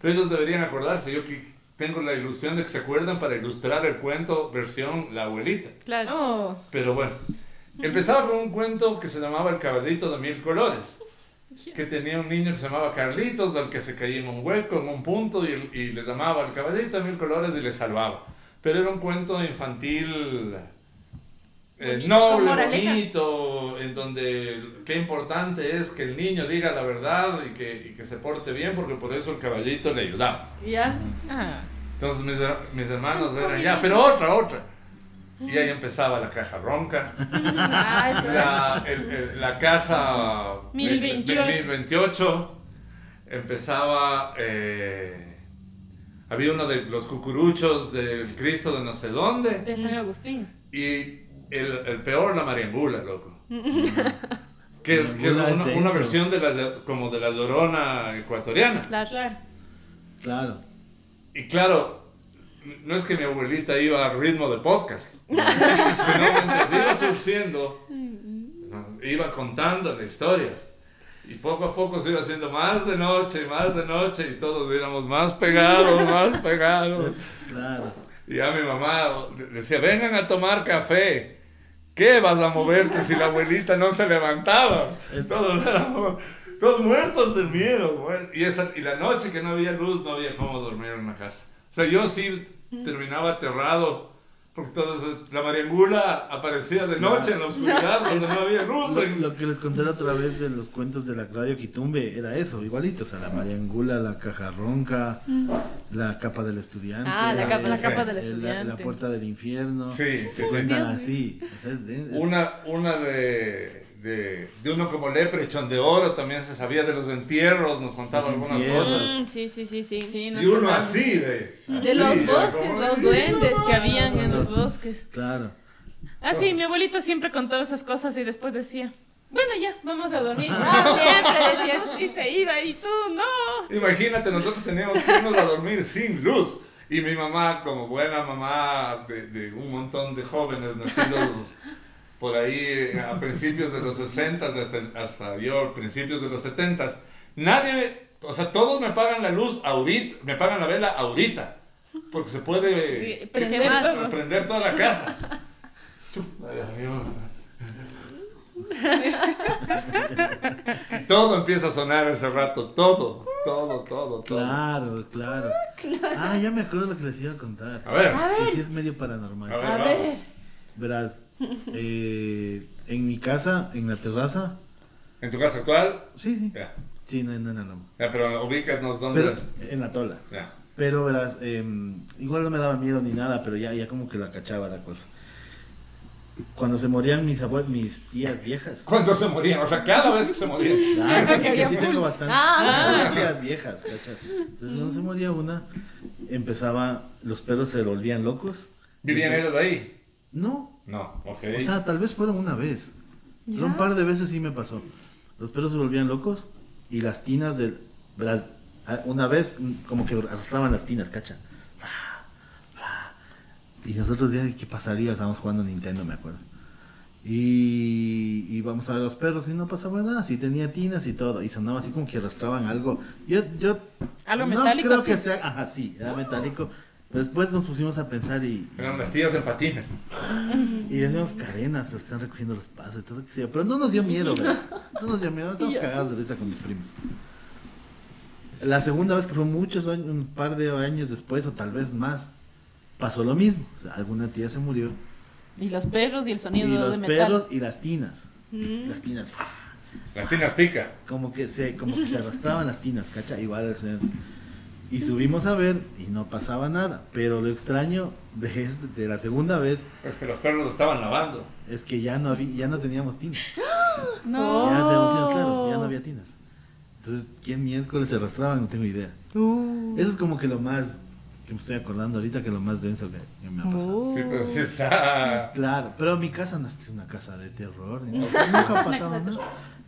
pero ellos deberían acordarse, yo que tengo la ilusión de que se acuerdan para ilustrar el cuento versión la abuelita. Claro. Oh, Pero bueno, empezaba con un cuento que se llamaba El caballito de mil colores, que tenía un niño que se llamaba Carlitos, al que se caía en un hueco, en un punto, y, y le llamaba el caballito de mil colores y le salvaba. Pero era un cuento infantil eh, Bonito, noble, moraleja. bonito, en donde qué importante es que el niño diga la verdad y que, y que se porte bien, porque por eso el caballito le ayudaba. Ya. ah. Entonces mis, mis hermanos eran ya, pero otra, otra. Y ahí empezaba la caja ronca. Ah. La, el- el- la casa 1028. de- de 1028 empezaba. eh, había uno de los cucuruchos del Cristo de no sé dónde. De San Agustín. Y el, el peor, la mariambula, loco. que es, que es una, de una versión de la, como de la llorona ecuatoriana. Claro. Claro. Claro. Y claro, no es que mi abuelita iba al ritmo de podcast, sino mientras iba surciendo, ¿no? iba contando la historia. Y poco a poco se iba haciendo más de noche y más de noche y todos éramos más pegados, más pegados. Claro. Y ya mi mamá de- decía, vengan a tomar café. ¿Qué vas a moverte si la abuelita no se levantaba? Todos éramos todos muertos de miedo. Y, esa, y la noche que no había luz, no había cómo dormir en una casa. O sea, yo sí terminaba aterrado porque todo eso- la mariangula aparecía de noche en la oscuridad donde no había luz. Lo, en- lo que les conté la otra vez de los cuentos de la Radio Quitumbe era eso, igualito. O sea, la mariangula, la caja ronca, la capa del estudiante. Ah, la capa- la capa del la- estudiante. La, puerta del infierno. Sí, Se sí. cuentan así. O sea, es de- es- Una, una de, de, de uno como Leprechaun de Oro también se sabía de los entierros, nos contaba Los algunas entierros. cosas. Mm, sí, sí, sí, sí. Sí, Y uno así, de. De así, los bosques, como- los duendes que habían en los bosques. Claro. Ah, sí, mi abuelito siempre contaba esas cosas y después decía, bueno, ya, vamos a dormir. Ah, siempre decía Y se iba y tú, no. Imagínate, nosotros teníamos que irnos a dormir sin luz. Y mi mamá, como buena mamá de, de un montón de jóvenes nacidos por ahí eh, a principios de los 60 hasta, hasta yo, principios de los 70 nadie, o sea, todos me pagan la luz ahorita, me pagan la vela ahorita. Porque se puede prender quemar. todo. prender toda la casa. Todo empieza a sonar ese rato, todo, todo, todo, todo. Claro, claro. Ah, ya me acuerdo lo que les iba a contar. A ver, A Que ver, sí es medio paranormal. a ver, a ver. Verás, eh, en mi casa, en la terraza. ¿En tu casa actual? Sí, sí. Ya, Sí, no, no, no. no. ya pero ubícanos dónde Pero es. en la tola. Ya. Pero verás, em, igual no me daba miedo ni nada, pero ya, ya como que la cachaba la cosa. Cuando se morían mis abuelos, mis tías viejas. ¿Cuántos se morían? O sea, cada vez que se morían. Claro, es que sí tengo bastante, Ah. tías viejas, ¿cachas? Entonces cuando se moría una, empezaba, los perros se volvían locos. ¿Vivían ellos ahí? No, No, ok. o sea, tal vez fueron una vez. Pero un par de veces sí me pasó. Los perros se volvían locos y las tinas de... verás, a- Una vez como que arrastraban las tinas, ¿cacha? Y nosotros ya, ¿qué pasaría? Estábamos jugando Nintendo, me acuerdo. Y, y vamos a ver los perros y no pasaba nada, sí tenía tinas y todo, y sonaba así como que arrastraban algo. Yo, yo Algo no metálico, creo sí. que sea, ajá, sí, era metálico. Pero después nos pusimos a pensar y, Eran las tías en patines. y decíamos cadenas, porque están recogiendo los pasos y todo, qué sé yo. Pero no nos dio miedo, ¿verdad? No nos dio miedo, estamos cagados de risa con mis primos. La segunda vez que fue muchos años, un par de años después o tal vez más, pasó lo mismo. O sea, alguna tía se murió. Y los perros y el sonido Y los de metal. perros y las tinas. Mm. Las tinas, Las tinas pica. como que se, como que se arrastraban las tinas, ¿cacha? Igual el señor. Y subimos a ver y no pasaba nada. Pero lo extraño de, este- de la segunda vez Es que los perros lo estaban lavando. es que ya no había, ya no teníamos tinas. No. Ya teníamos tinas, claro, ya no había tinas. Entonces, ¿quién miércoles se arrastraban? No tengo idea. Uh. Eso es como que lo más, que me estoy acordando ahorita, que lo más denso que, que me ha pasado. Uh. Sí, pero sí está. Claro, pero mi casa no es que es una casa de terror, ni nada. nunca ha pasado nada.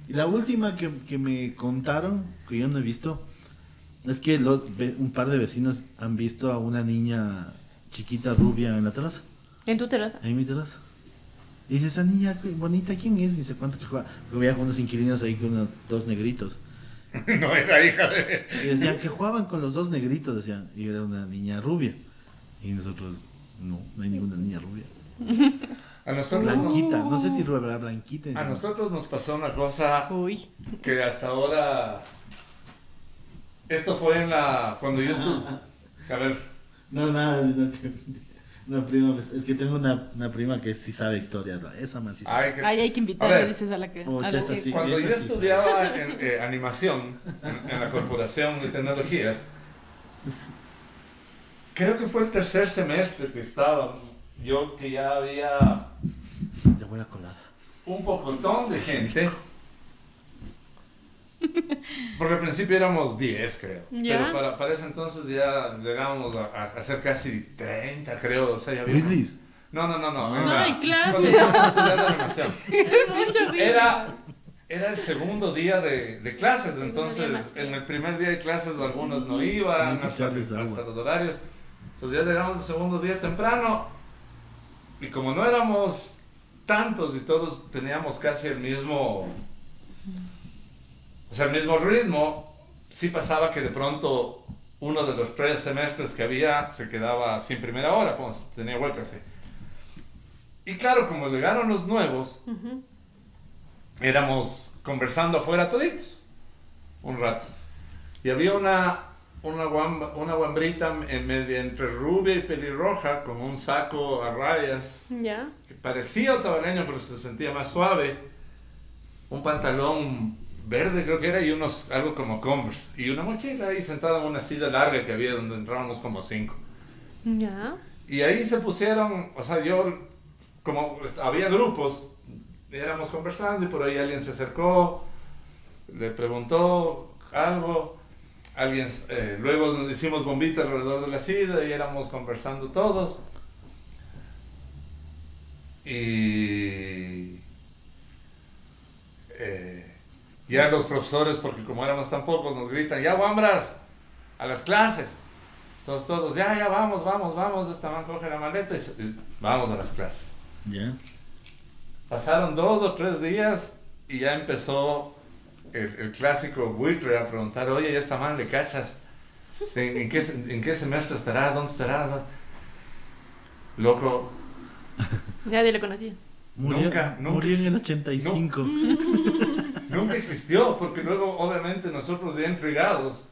Y la última que, que me contaron, que yo no he visto, es que los, ve- un par de vecinos han visto a una niña chiquita rubia en la terraza, ¿En tu terraza? en mi terraza. Y dice, esa niña bonita, ¿quién es? Dice, ¿cuánto que juega? Porque veía con unos inquilinos ahí con unos dos negritos. No era hija de. Y decían que jugaban con los dos negritos, decían. Y era una niña rubia. Y nosotros, no, no hay ninguna niña rubia. A nosotros, nos, Blanquita, no sé si rubia, era blanquita. a nosotros nos pasó una cosa Uy. que hasta ahora. Esto fue en la. Cuando yo estuve. A ver, No, nada, sino que una prima, es que tengo una, una prima que sí sabe historia, ¿no? esa más sí sabe. ay, que- Ay, hay que A invitarle, ver. dices a la que. Oh, a la que-. Cuando yo sí estudiaba en eh, animación, en, en la Corporación de Tecnologías, creo que fue el tercer semestre que estaba, yo que ya había Ya voy a colar. un pocotón de gente. Porque al principio éramos 10, creo. Ya. Pero para, para ese entonces ya llegábamos a, a ser casi 30, creo. O sea, ya había- Willis. No, no, no, no. No, en estudiando animación. Mucho ruido. Era, era el segundo día de, de clases, entonces en el primer día de clases algunos no iban Hay que hasta, echarles hasta los horarios. Entonces ya llegamos el segundo día temprano y como no éramos tantos y todos teníamos casi el mismo, o sea, el mismo ritmo, sí pasaba que de pronto uno de los tres semestres que había se quedaba sin primera hora, pues tenía vuelta así. Y claro, como llegaron los nuevos, Ujú. éramos conversando afuera toditos un rato. Y había una, una, guamba- una guambrita en medio entre rubia y pelirroja con un saco a rayas Ya. que parecía otavaleño pero se sentía más suave. Un pantalón verde creo que era y unos algo como Converse. Y una mochila ahí sentada en una silla larga que había donde entrábamos como cinco. Ya. Y ahí se pusieron, o sea, yo, como había grupos, éramos conversando y por ahí alguien se acercó, le preguntó algo, alguien, eh, luego nos hicimos bombita alrededor de la silla y éramos conversando todos. Y eh, ya los profesores, porque como éramos tan pocos, nos gritan, ya Wambras, a las clases. Todos, todos, ya, ya, vamos, vamos, vamos, esta man coge la maleta y, se- y vamos a las clases. Ya. Pasaron dos o tres días y ya empezó el, el clásico buitre a preguntar, oye, ¿y esta man le cachas? ¿En, en qué, en qué semestre estará? ¿Dónde estará? Loco, Nadie lo conocía. Murió, Nunca, nunca murió en el hizo- 85. Nunca existió, porque luego obviamente nosotros ya entregados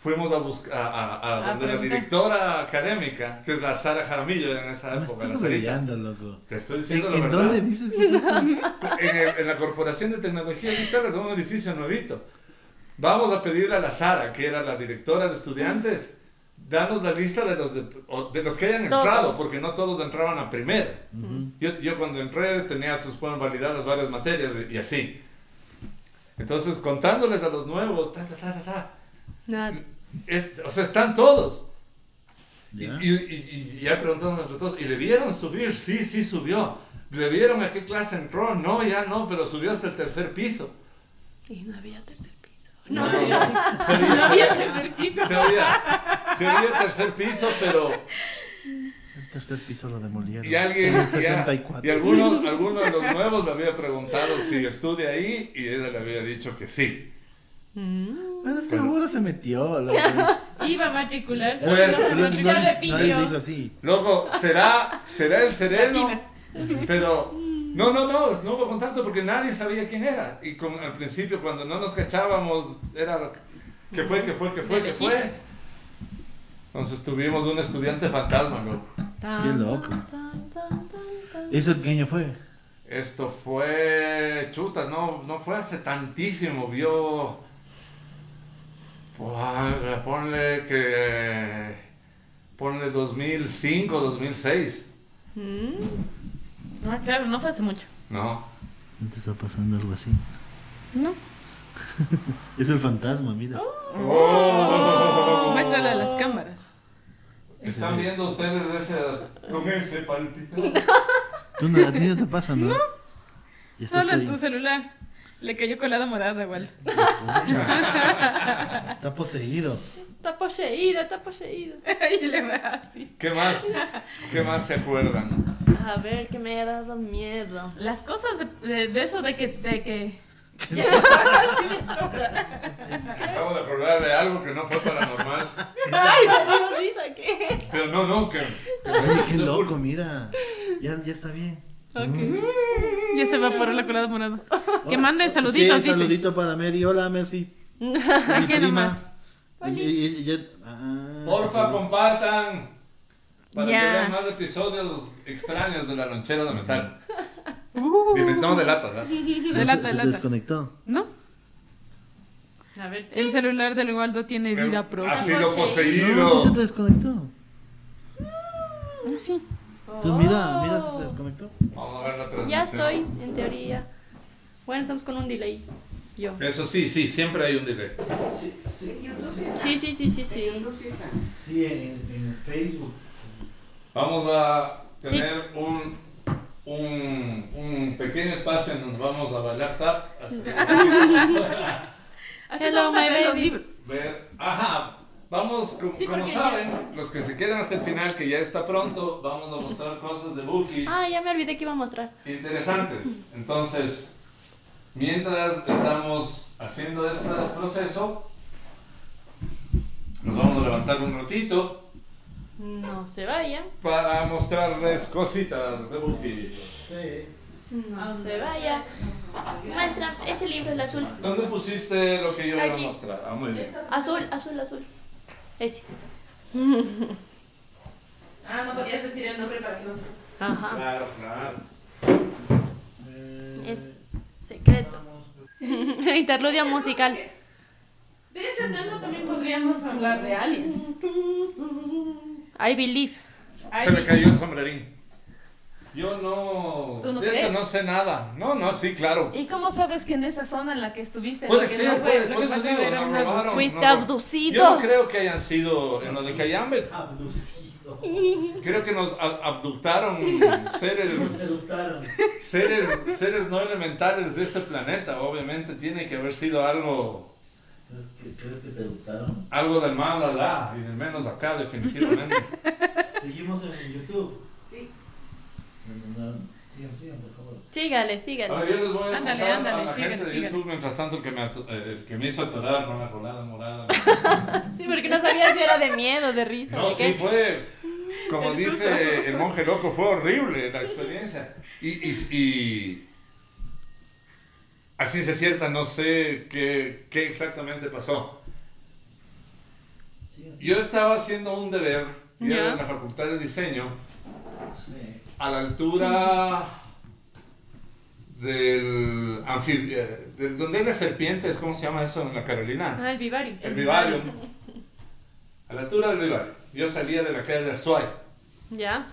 fuimos a buscar a, a- a A donde la directora académica, que es la Sara Jaramillo en esa Me época. estás brillando, loco. Te estoy ¿En, diciendo la en verdad. dónde dices que eso? en, el- en la Corporación de Tecnología Digital es un edificio nuevito. Vamos a pedirle a la Sara, que era la directora de estudiantes, danos la lista de los, de, de los que hayan Todos. entrado, porque no todos entraban a primera. Ujú. Yo, yo cuando entré tenía sus validadas varias materias y, y así. Entonces, contándoles a los nuevos, ta, ta, ta, ta, ta, Nada. es- o sea, están todos. Y, Ya. y, y- y ya preguntamos entre todos, ¿y le vieron subir? Sí, sí subió. ¿Le vieron a qué clase entró? No, ya no, pero subió hasta el tercer piso. Y no había tercer piso. No, No, no, había. no. Había tercer piso. se veía- se el tercer piso, pero... Tercer piso lo demolieron. Y alguien... En el ya- 74. y algunos, algunos de los nuevos le había preguntado si estudia ahí y ella le había dicho que sí. Mm. Pero seguro se metió. loco. Iba a matricularse. Fue- no se No, matriculó, no, le nadie pidió. hizo así. Luego, ¿será, será el sereno? Pero, no, no, no, no hubo contacto porque nadie sabía quién era. Y con, al principio, cuando no nos cachábamos, era ¿Qué fue? ¿Qué fue? ¿Qué fue? ¿Qué fue? Entonces tuvimos un estudiante fantasma, loco. Qué loco. ¿Eso qué año fue? Esto fue. Chuta, no, no fue hace tantísimo. Vio. Pues, ponle que. Ponle 2005, 2006. Mm. Ah, claro, no fue hace mucho. No. ¿No te está pasando algo así? No. Es el fantasma, mira. Oh. Muéstrale a las cámaras. ¿Están viendo ustedes ese, con ese palpito? Tú no, a ti no te pasa, ¿no? Está Solo en tu celular. Le cayó colada morada igual. Está poseído. Está poseído, está poseído. y le va así. ¿Qué más? ¿Qué más se acuerdan? A ver, que me ha dado miedo. Las cosas de, de- de eso de que, de que Acabo de acordar de algo que no fue paranormal. Ay, me dio risa, ¿qué? Pero no, no, que. Oye, qué loco, mira. Ya, ya está bien. ya se evaporó la colada morada. Que manden Sí, saluditos, un dice. saludito para Mary. Hola, Mercy. ¿A Mi quién prima. nomás? Y- y- y- y- ah, Porfa, compartan. Para Ya. que vean más episodios extraños de la lonchera de metal. Uh, Dime, no, de lata, ¿verdad? ¿no de se- lata, se de lata. desconectó. ¿No? A ver, El celular del Waldo tiene vida Ha propia. sido Noche. No, sí se poseído. te desconectó. Ah, sí. Tú mira, mira si se desconectó. Vamos a ver la transmisión. Ya estoy, en teoría. Bueno, estamos con un delay. Yo. Eso sí, sí, siempre hay un delay. Sí, sí, sí, sí, sí. Sí, en, en Facebook. Vamos a tener un, un, un pequeño espacio en donde vamos a bailar tap. Hasta que Hello, vamos a my baby. libros. ver. Ajá. Vamos, co- Sí, como saben, los que se quedan hasta el final, que ya está pronto, vamos a mostrar cosas de Bookies Ah, ya me olvidé que iba a mostrar. interesantes. Entonces, mientras estamos haciendo este proceso, nos vamos a levantar un ratito No se vaya. para mostrarles cositas de Bookies. Sí. No se vaya. Muestra, este libro, el azul. ¿Dónde pusiste lo que yo iba a mostrar? Ah, muy bien. Azul, azul, azul. Ese. Ah, no podías decir el nombre para que no se... Ajá. Claro, claro. Es secreto. Interludio musical. De ese tema también podríamos hablar de aliens. I believe. Se me cayó el sombrerín. Yo no. ¿Tú no de eso crees? no sé nada. No, no, sí, claro. ¿Y cómo sabes que en esa zona en la que estuviste Puede ser, no fue- puede, por eso digo, nos robaron. Fuiste robaron. abducido. Yo no creo que hayan sido en lo de Cayambe. Abducido. Creo que nos ab- abductaron seres, Nos educaron. seres, seres no elementales de este planeta. Obviamente tiene que haber sido algo, ¿Crees que, crees que te educaron? algo del mal allá y del menos acá, definitivamente. Seguimos en YouTube. Sí. Sigan, sigan, por favor. Sígale, sígale. ver, yo les voy a Ándale, contar ándale, a la síguele, gente de. YouTube, mientras tanto, el que me, atu- eh, el que me hizo atorar con la colada morada. Sí, porque no sabía si era de miedo, de risa. No, de sí, qué. fue, como El dice el monje loco, fue horrible la experiencia. Y, y, y así se cierta, no sé qué, qué exactamente pasó. Yo estaba haciendo un deber, en la facultad de diseño, a la altura del anfibio, del donde hay las serpientes, ¿cómo se llama eso en la Carolina? Ah, el vivario. El vivario. A la altura del vivario. Yo salía de la calle de Azuay. Ya.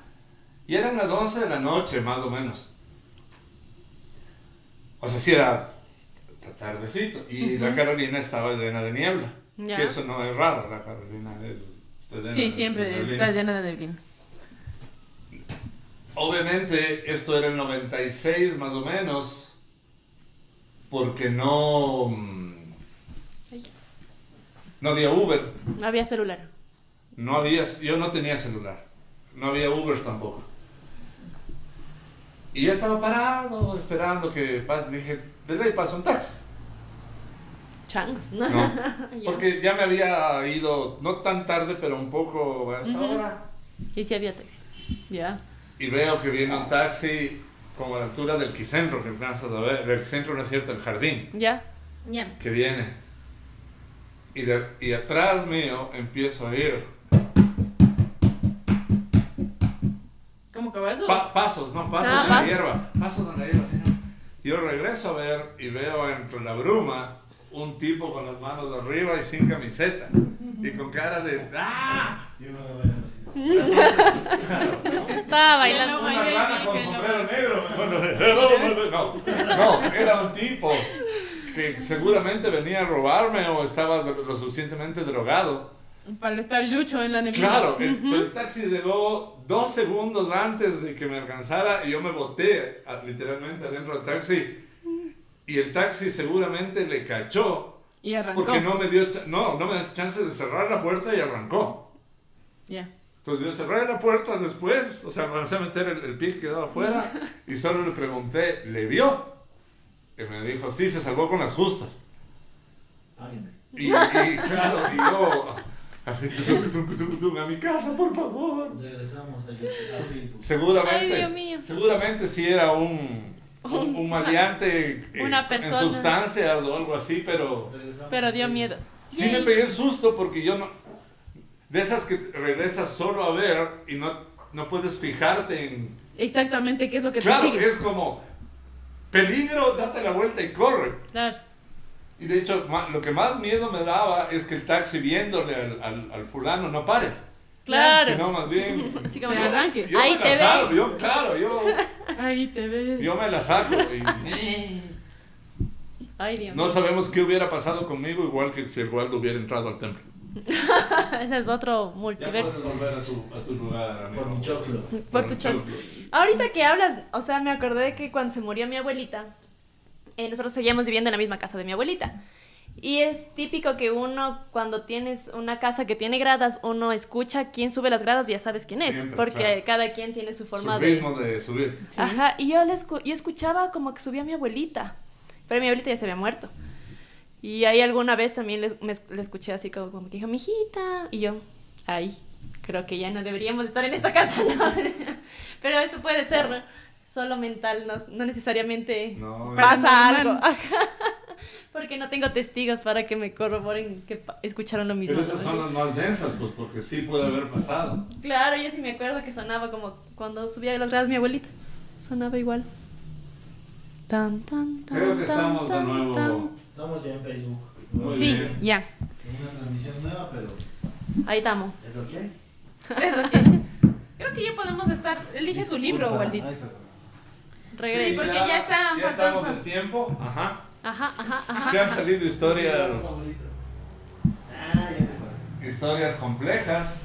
Y eran las 11 de la noche, más o menos. O sea, sí era tardecito. Y la Carolina estaba llena de niebla. Ya. Que eso no es raro, la Carolina es, está llena Sí, de siempre neblina. está llena de neblina. Obviamente, esto era el 96 más o menos. Porque no. mm. No había Uber. No había celular. No había, yo no tenía celular. No había Uber tampoco. Y yo estaba parado, esperando que pase. Dije, de ley pasa un taxi. Changos. No. Ya. Porque ya me había ido, no tan tarde, pero un poco a esa Ujú. hora. Y si había taxi. Ya. Y veo que viene un taxi como a la altura del Quicentro, que alcanzas a ver. Del centro, no es cierto, el jardín, Ya. Ya. que viene. y, de- y atrás mío empiezo a ir caballos? pa- pasos, no, pasos Ah, en la pasos. hierba, pasos en la hierba. Yo regreso a ver y veo entre la bruma un tipo con las manos de arriba y sin camiseta y con cara de ¡ah! Yo me voy bailando así. Estaba bailando. Una rana con sombrero negro. de- No, no, era un tipo que seguramente venía a robarme o estaba lo suficientemente drogado. Para estar yucho en la neblina. Claro, el, pero el taxi llegó dos segundos antes de que me alcanzara y yo me boté a- literalmente adentro del taxi. Y el taxi seguramente le cachó Y arrancó. porque no me dio, no, no me dio chance de cerrar la puerta y arrancó. Ya. Entonces yo cerré la puerta después, o sea, avancé a meter el, el pie que quedaba afuera y solo le pregunté, ¿le vio? Y me dijo, sí, se salvó con las justas. Páguenme. Y, y claro, y yo, así, a mi casa, por favor. Regresamos a. Seguramente, Ay, Dios mío. seguramente sí era un, un, un maleante eh, Una en persona. sustancias o algo así, pero Pero dio miedo. sí me pegué el susto porque yo no... De esas que regresas solo a ver y no, no puedes fijarte en... Exactamente, ¿qué es lo que Claro, te sigue? es como... Peligro, date la vuelta y corre. Claro. Y de hecho, lo que más miedo me daba es que el taxi viéndole al, al, al fulano no pare. Claro. Sino más bien... Así como que- arranque. Yo Ahí me te la salgo, ves. yo, claro, yo, Ahí te ves. yo me la saco. y- Ay, Dios no sabemos qué hubiera pasado conmigo, igual que si el Waldo hubiera entrado al templo. Ese es otro Ya multiverso. puedes volver a tu, a tu lugar, amigo. Por mi choclo. Por tu choclo. choclo. Ahorita que hablas, o sea, me acordé de que cuando se murió mi abuelita, eh, nosotros seguíamos viviendo en la misma casa de mi abuelita. Y es típico que uno, cuando tienes una casa que tiene gradas, uno escucha quién sube las gradas y ya sabes quién es. Siempre, porque claro. cada quien tiene su forma Su de... ritmo de subir. Ajá, y yo, le escu- yo escuchaba como que subía mi abuelita, pero mi abuelita ya se había muerto. Y ahí alguna vez también le, me le escuché así como, como que dijo, mijita, y yo, ay, creo que ya no deberíamos estar en esta casa, ¿no? pero eso puede ser, ¿no? Solo mental, no, no necesariamente No, pasa algo. Porque no tengo testigos para que me corroboren que escucharon lo mismo. Pero esas son las más densas, pues porque sí puede haber pasado. Claro, yo sí me acuerdo que sonaba como cuando subía las gradas mi abuelita. Sonaba igual. Tan, tan, tan, Creo que tan, estamos de tan, nuevo. tan. Estamos ya en Facebook. Muy Sí, bien. ya. En una transmisión nueva, pero Ahí estamos. es lo que hay. Es lo que... Creo que ya podemos estar... Elige tu libro. Waldito. Ay. Regreso. Sí, porque ya está Ya estamos en tiempo. Ajá. Ajá, ajá, ajá. Se han salido historias. Ah, ya se historias complejas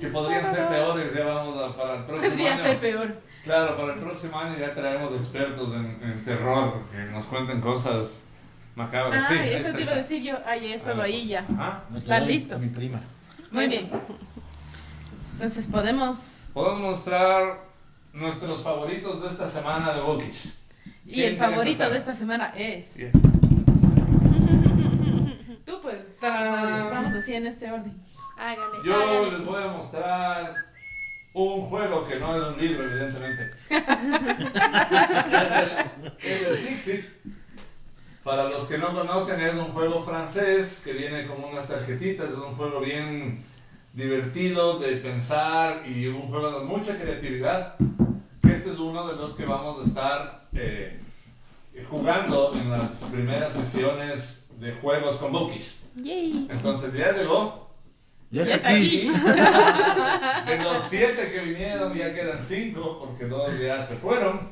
que podrían ser peores. Ya vamos a, para el próximo Podría año. ser peor. Claro, para el próximo año ya traemos expertos en, en terror que nos cuenten cosas macabras. Ah, sí, eso te iba a está. decir yo. Ah, ya he estado Ah, ahí ya. Ajá. Me Están listos. Mi prima. Muy bien. Entonces podemos... Podemos mostrar nuestros favoritos de esta semana de Bookish. Y ¿Quién el favorito empezar? de esta semana es... Tú pues... ¡Tarán! Vamos así en este orden. Hágale. Yo hágale. les voy a mostrar un juego que no es un libro, evidentemente. es el Dixit. Para los que no conocen, es un juego francés que viene con unas tarjetitas. Es un juego bien divertido de pensar y un juego de mucha creatividad. Este es uno de los que vamos a estar eh, jugando en las primeras sesiones de juegos con Bookish. Yay. Entonces ya llegó. Ya está aquí. De los siete que vinieron ya quedan cinco porque dos ya se fueron.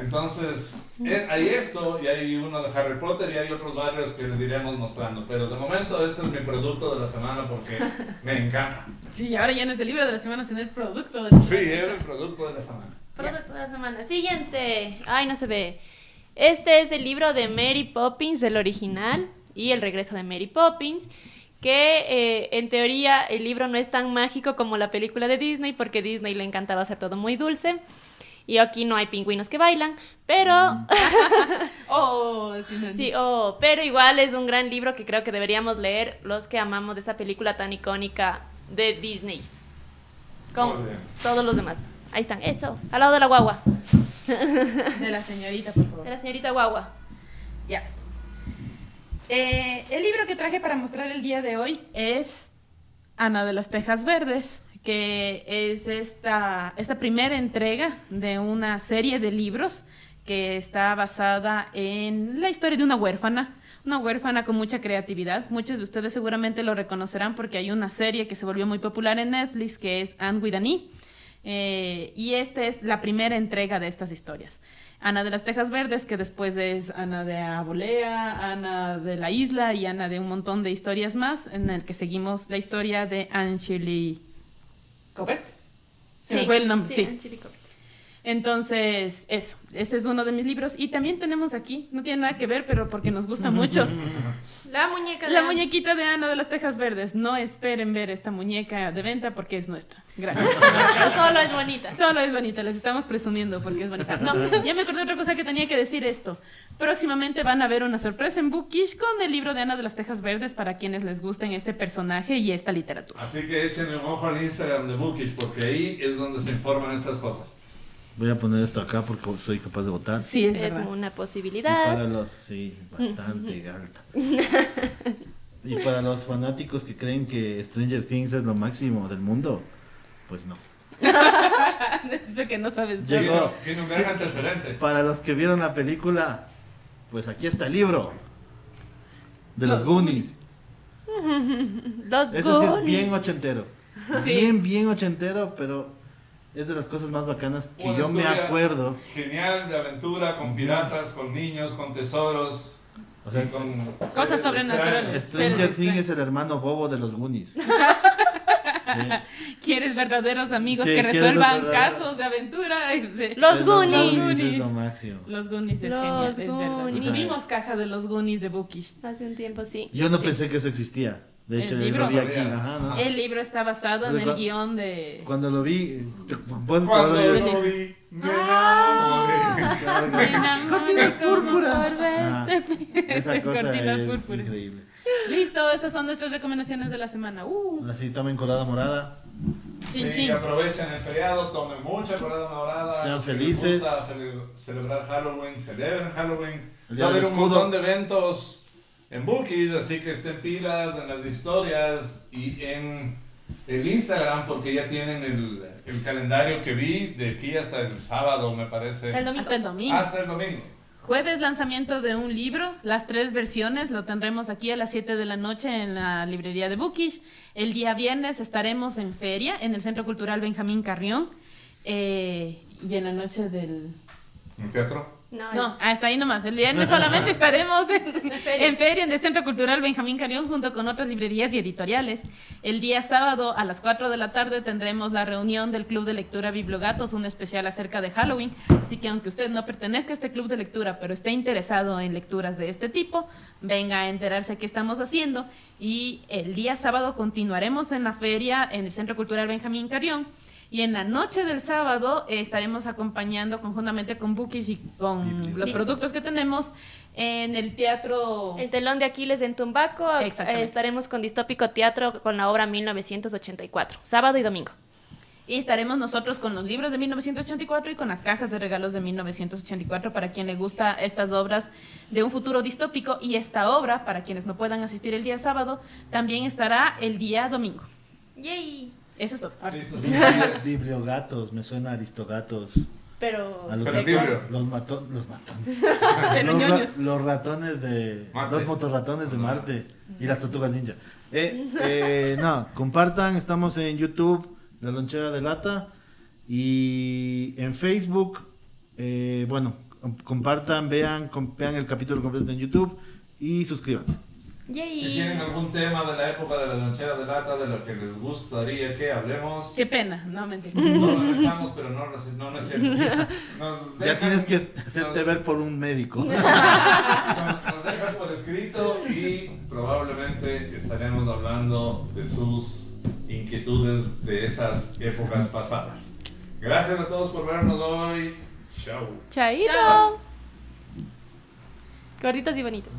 Entonces eh, hay esto y hay uno de Harry Potter y hay otros varios que les iremos mostrando. Pero de momento este es mi producto de la semana porque me encanta. Sí, ahora ya no es el libro de la semana, sino el producto de la Sí, semana. es el producto de la semana. Producto de la semana. Siguiente. Ay, no se ve. Este es el libro de Mary Poppins, el original, y el regreso de Mary Poppins. Que eh, en teoría el libro no es tan mágico como la película de Disney, porque Disney le encantaba hacer todo muy dulce. Y aquí no hay pingüinos que bailan, pero Oh, sí, no, sí, oh, pero igual es un gran libro que creo que deberíamos leer los que amamos de esa película tan icónica de Disney. Bien. todos los demás. Ahí están, eso, al lado de la guagua, De la señorita, por favor. de la señorita guagua. Ya. Eh, el libro que traje para mostrar el día de hoy es Ana de las Tejas Verdes, que es esta, esta primera entrega de una serie de libros que está basada en la historia de una huérfana, una huérfana con mucha creatividad. Muchos de ustedes seguramente lo reconocerán porque hay una serie que se volvió muy popular en Netflix que es Anne with E. Eh, y esta es la primera entrega de estas historias. Ana de las Tejas Verdes, que después es Ana de Abolea, Ana de la Isla y Ana de un montón de historias más, en el que seguimos la historia de Angeli Se me fue el nombre, sí. Entonces, eso, ese es uno de mis libros. Y también tenemos aquí, no tiene nada que ver, pero porque nos gusta mucho, La muñeca de la Ana. muñequita de Ana de las Tejas Verdes. No esperen ver esta muñeca de venta porque es nuestra. Gracias. Solo es bonita. Solo es bonita, les estamos presumiendo porque es bonita. No, ya me acordé de otra cosa que tenía que decir esto. Próximamente van a ver una sorpresa en Bookish con el libro de Ana de las Tejas Verdes para quienes les gusten este personaje y esta literatura. Así que échenle un ojo al Instagram de Bookish porque ahí es donde se informan estas cosas. Voy a poner esto acá porque soy capaz de votar. Sí, es, una Y posibilidad. para los, sí, bastante alta. Y para los fanáticos que creen que Stranger Things es lo máximo del mundo, pues no. Eso que no sabes. Llegó. Tiene un Sí. gran antecedente. Para los que vieron la película, pues aquí está el libro de los, Los Goonies. Los Eso sí es bien ochentero. Sí. Bien, bien ochentero, pero es de las cosas más bacanas que Una yo me acuerdo. Genial de aventura con piratas, con niños, con tesoros. O sea, y con Cosas sobrenaturales. Stranger Things es el hermano bobo de los Goonies. Sí. ¿Quieres verdaderos amigos Sí, que ¿quieres resuelvan los casos de aventura? y de- Los Es Goonies. es Goonies. lo máximo. Los Goonies es Los genial, es verdad. Goonies. Ni vimos caja de los Goonies de Bookish. Hace un tiempo, sí. Yo no Sí. pensé que eso existía. De ¿El hecho, yo libro? lo vi aquí. Ajá, ¿no? El libro está basado en el guion de... Cuando lo vi, pues Cuando lo vi, me Ah. enamoré. Cortinas púrpura. verte. Esa cosa Cortinas es púrpuras. increíble. Listo, estas son nuestras recomendaciones de la semana. Uh, Así tomen colada morada. chin Sí, chin. aprovechen el feriado, tomen mucha colada morada. Sean felices. celebrar Halloween, celebren Halloween. Va a haber un montón de eventos en Bookies, así que estén pilas en las historias y en el Instagram, porque ya tienen el, el calendario que vi de aquí hasta el sábado, me parece. Hasta el domingo. Hasta el domingo. Hasta el domingo. Jueves lanzamiento de un libro, las tres versiones, lo tendremos aquí a las 7 de la noche en la librería de Bookish. El día viernes estaremos en feria en el Centro Cultural Benjamín Carrión. Eh, y en la noche del... ¿En teatro? No, No, hasta ahí nomás. El viernes solamente estaremos en, feria. en feria en el Centro Cultural Benjamín Carrión junto con otras librerías y editoriales. El día sábado a las 4 de la tarde tendremos la reunión del Club de Lectura Bibliogatos, un especial acerca de Halloween. Así que aunque usted no pertenezca a este club de lectura, pero esté interesado en lecturas de este tipo, venga a enterarse qué estamos haciendo. Y el día sábado continuaremos en la feria en el Centro Cultural Benjamín Carrión. Y en la noche del sábado eh, estaremos acompañando conjuntamente con Bookies y con los productos que tenemos en el teatro. El telón de Aquiles en Tumbaco. Exactamente. eh, estaremos con Distópico Teatro con la obra 1984. Sábado y domingo. Y estaremos nosotros con los libros de 1984 y con las cajas de regalos de 1984 para quien le gusta estas obras de un futuro distópico. Y esta obra, para quienes no puedan asistir el día sábado, también estará el día domingo. Yay. Eso es todo. Bibliogatos, me suena a Aristogatos. Pero. A los, Pero Biblio. los, mato- los matones. Pero los, ra- ñoños. los ratones de. Marte. Los motorratones de Marte. Y las tortugas ninja. Eh, eh, no, compartan. Estamos en YouTube, La Lonchera de Lata. Y en Facebook. eh, bueno, com- compartan, vean, vean el capítulo completo en YouTube. Y suscríbanse. Yay. Si tienen algún tema de la época de la lonchera de lata de lo que les gustaría que hablemos, Qué pena, no mentira. no lo dejamos, pero no, no, no es cierto. Nos Ya tienes que hacerte nos- ver por un médico. Nos, nos dejas por escrito y probablemente estaremos hablando de sus inquietudes de esas épocas pasadas. Gracias a todos por vernos hoy. Chao. Chaito. Chao. Gorditos y bonitos.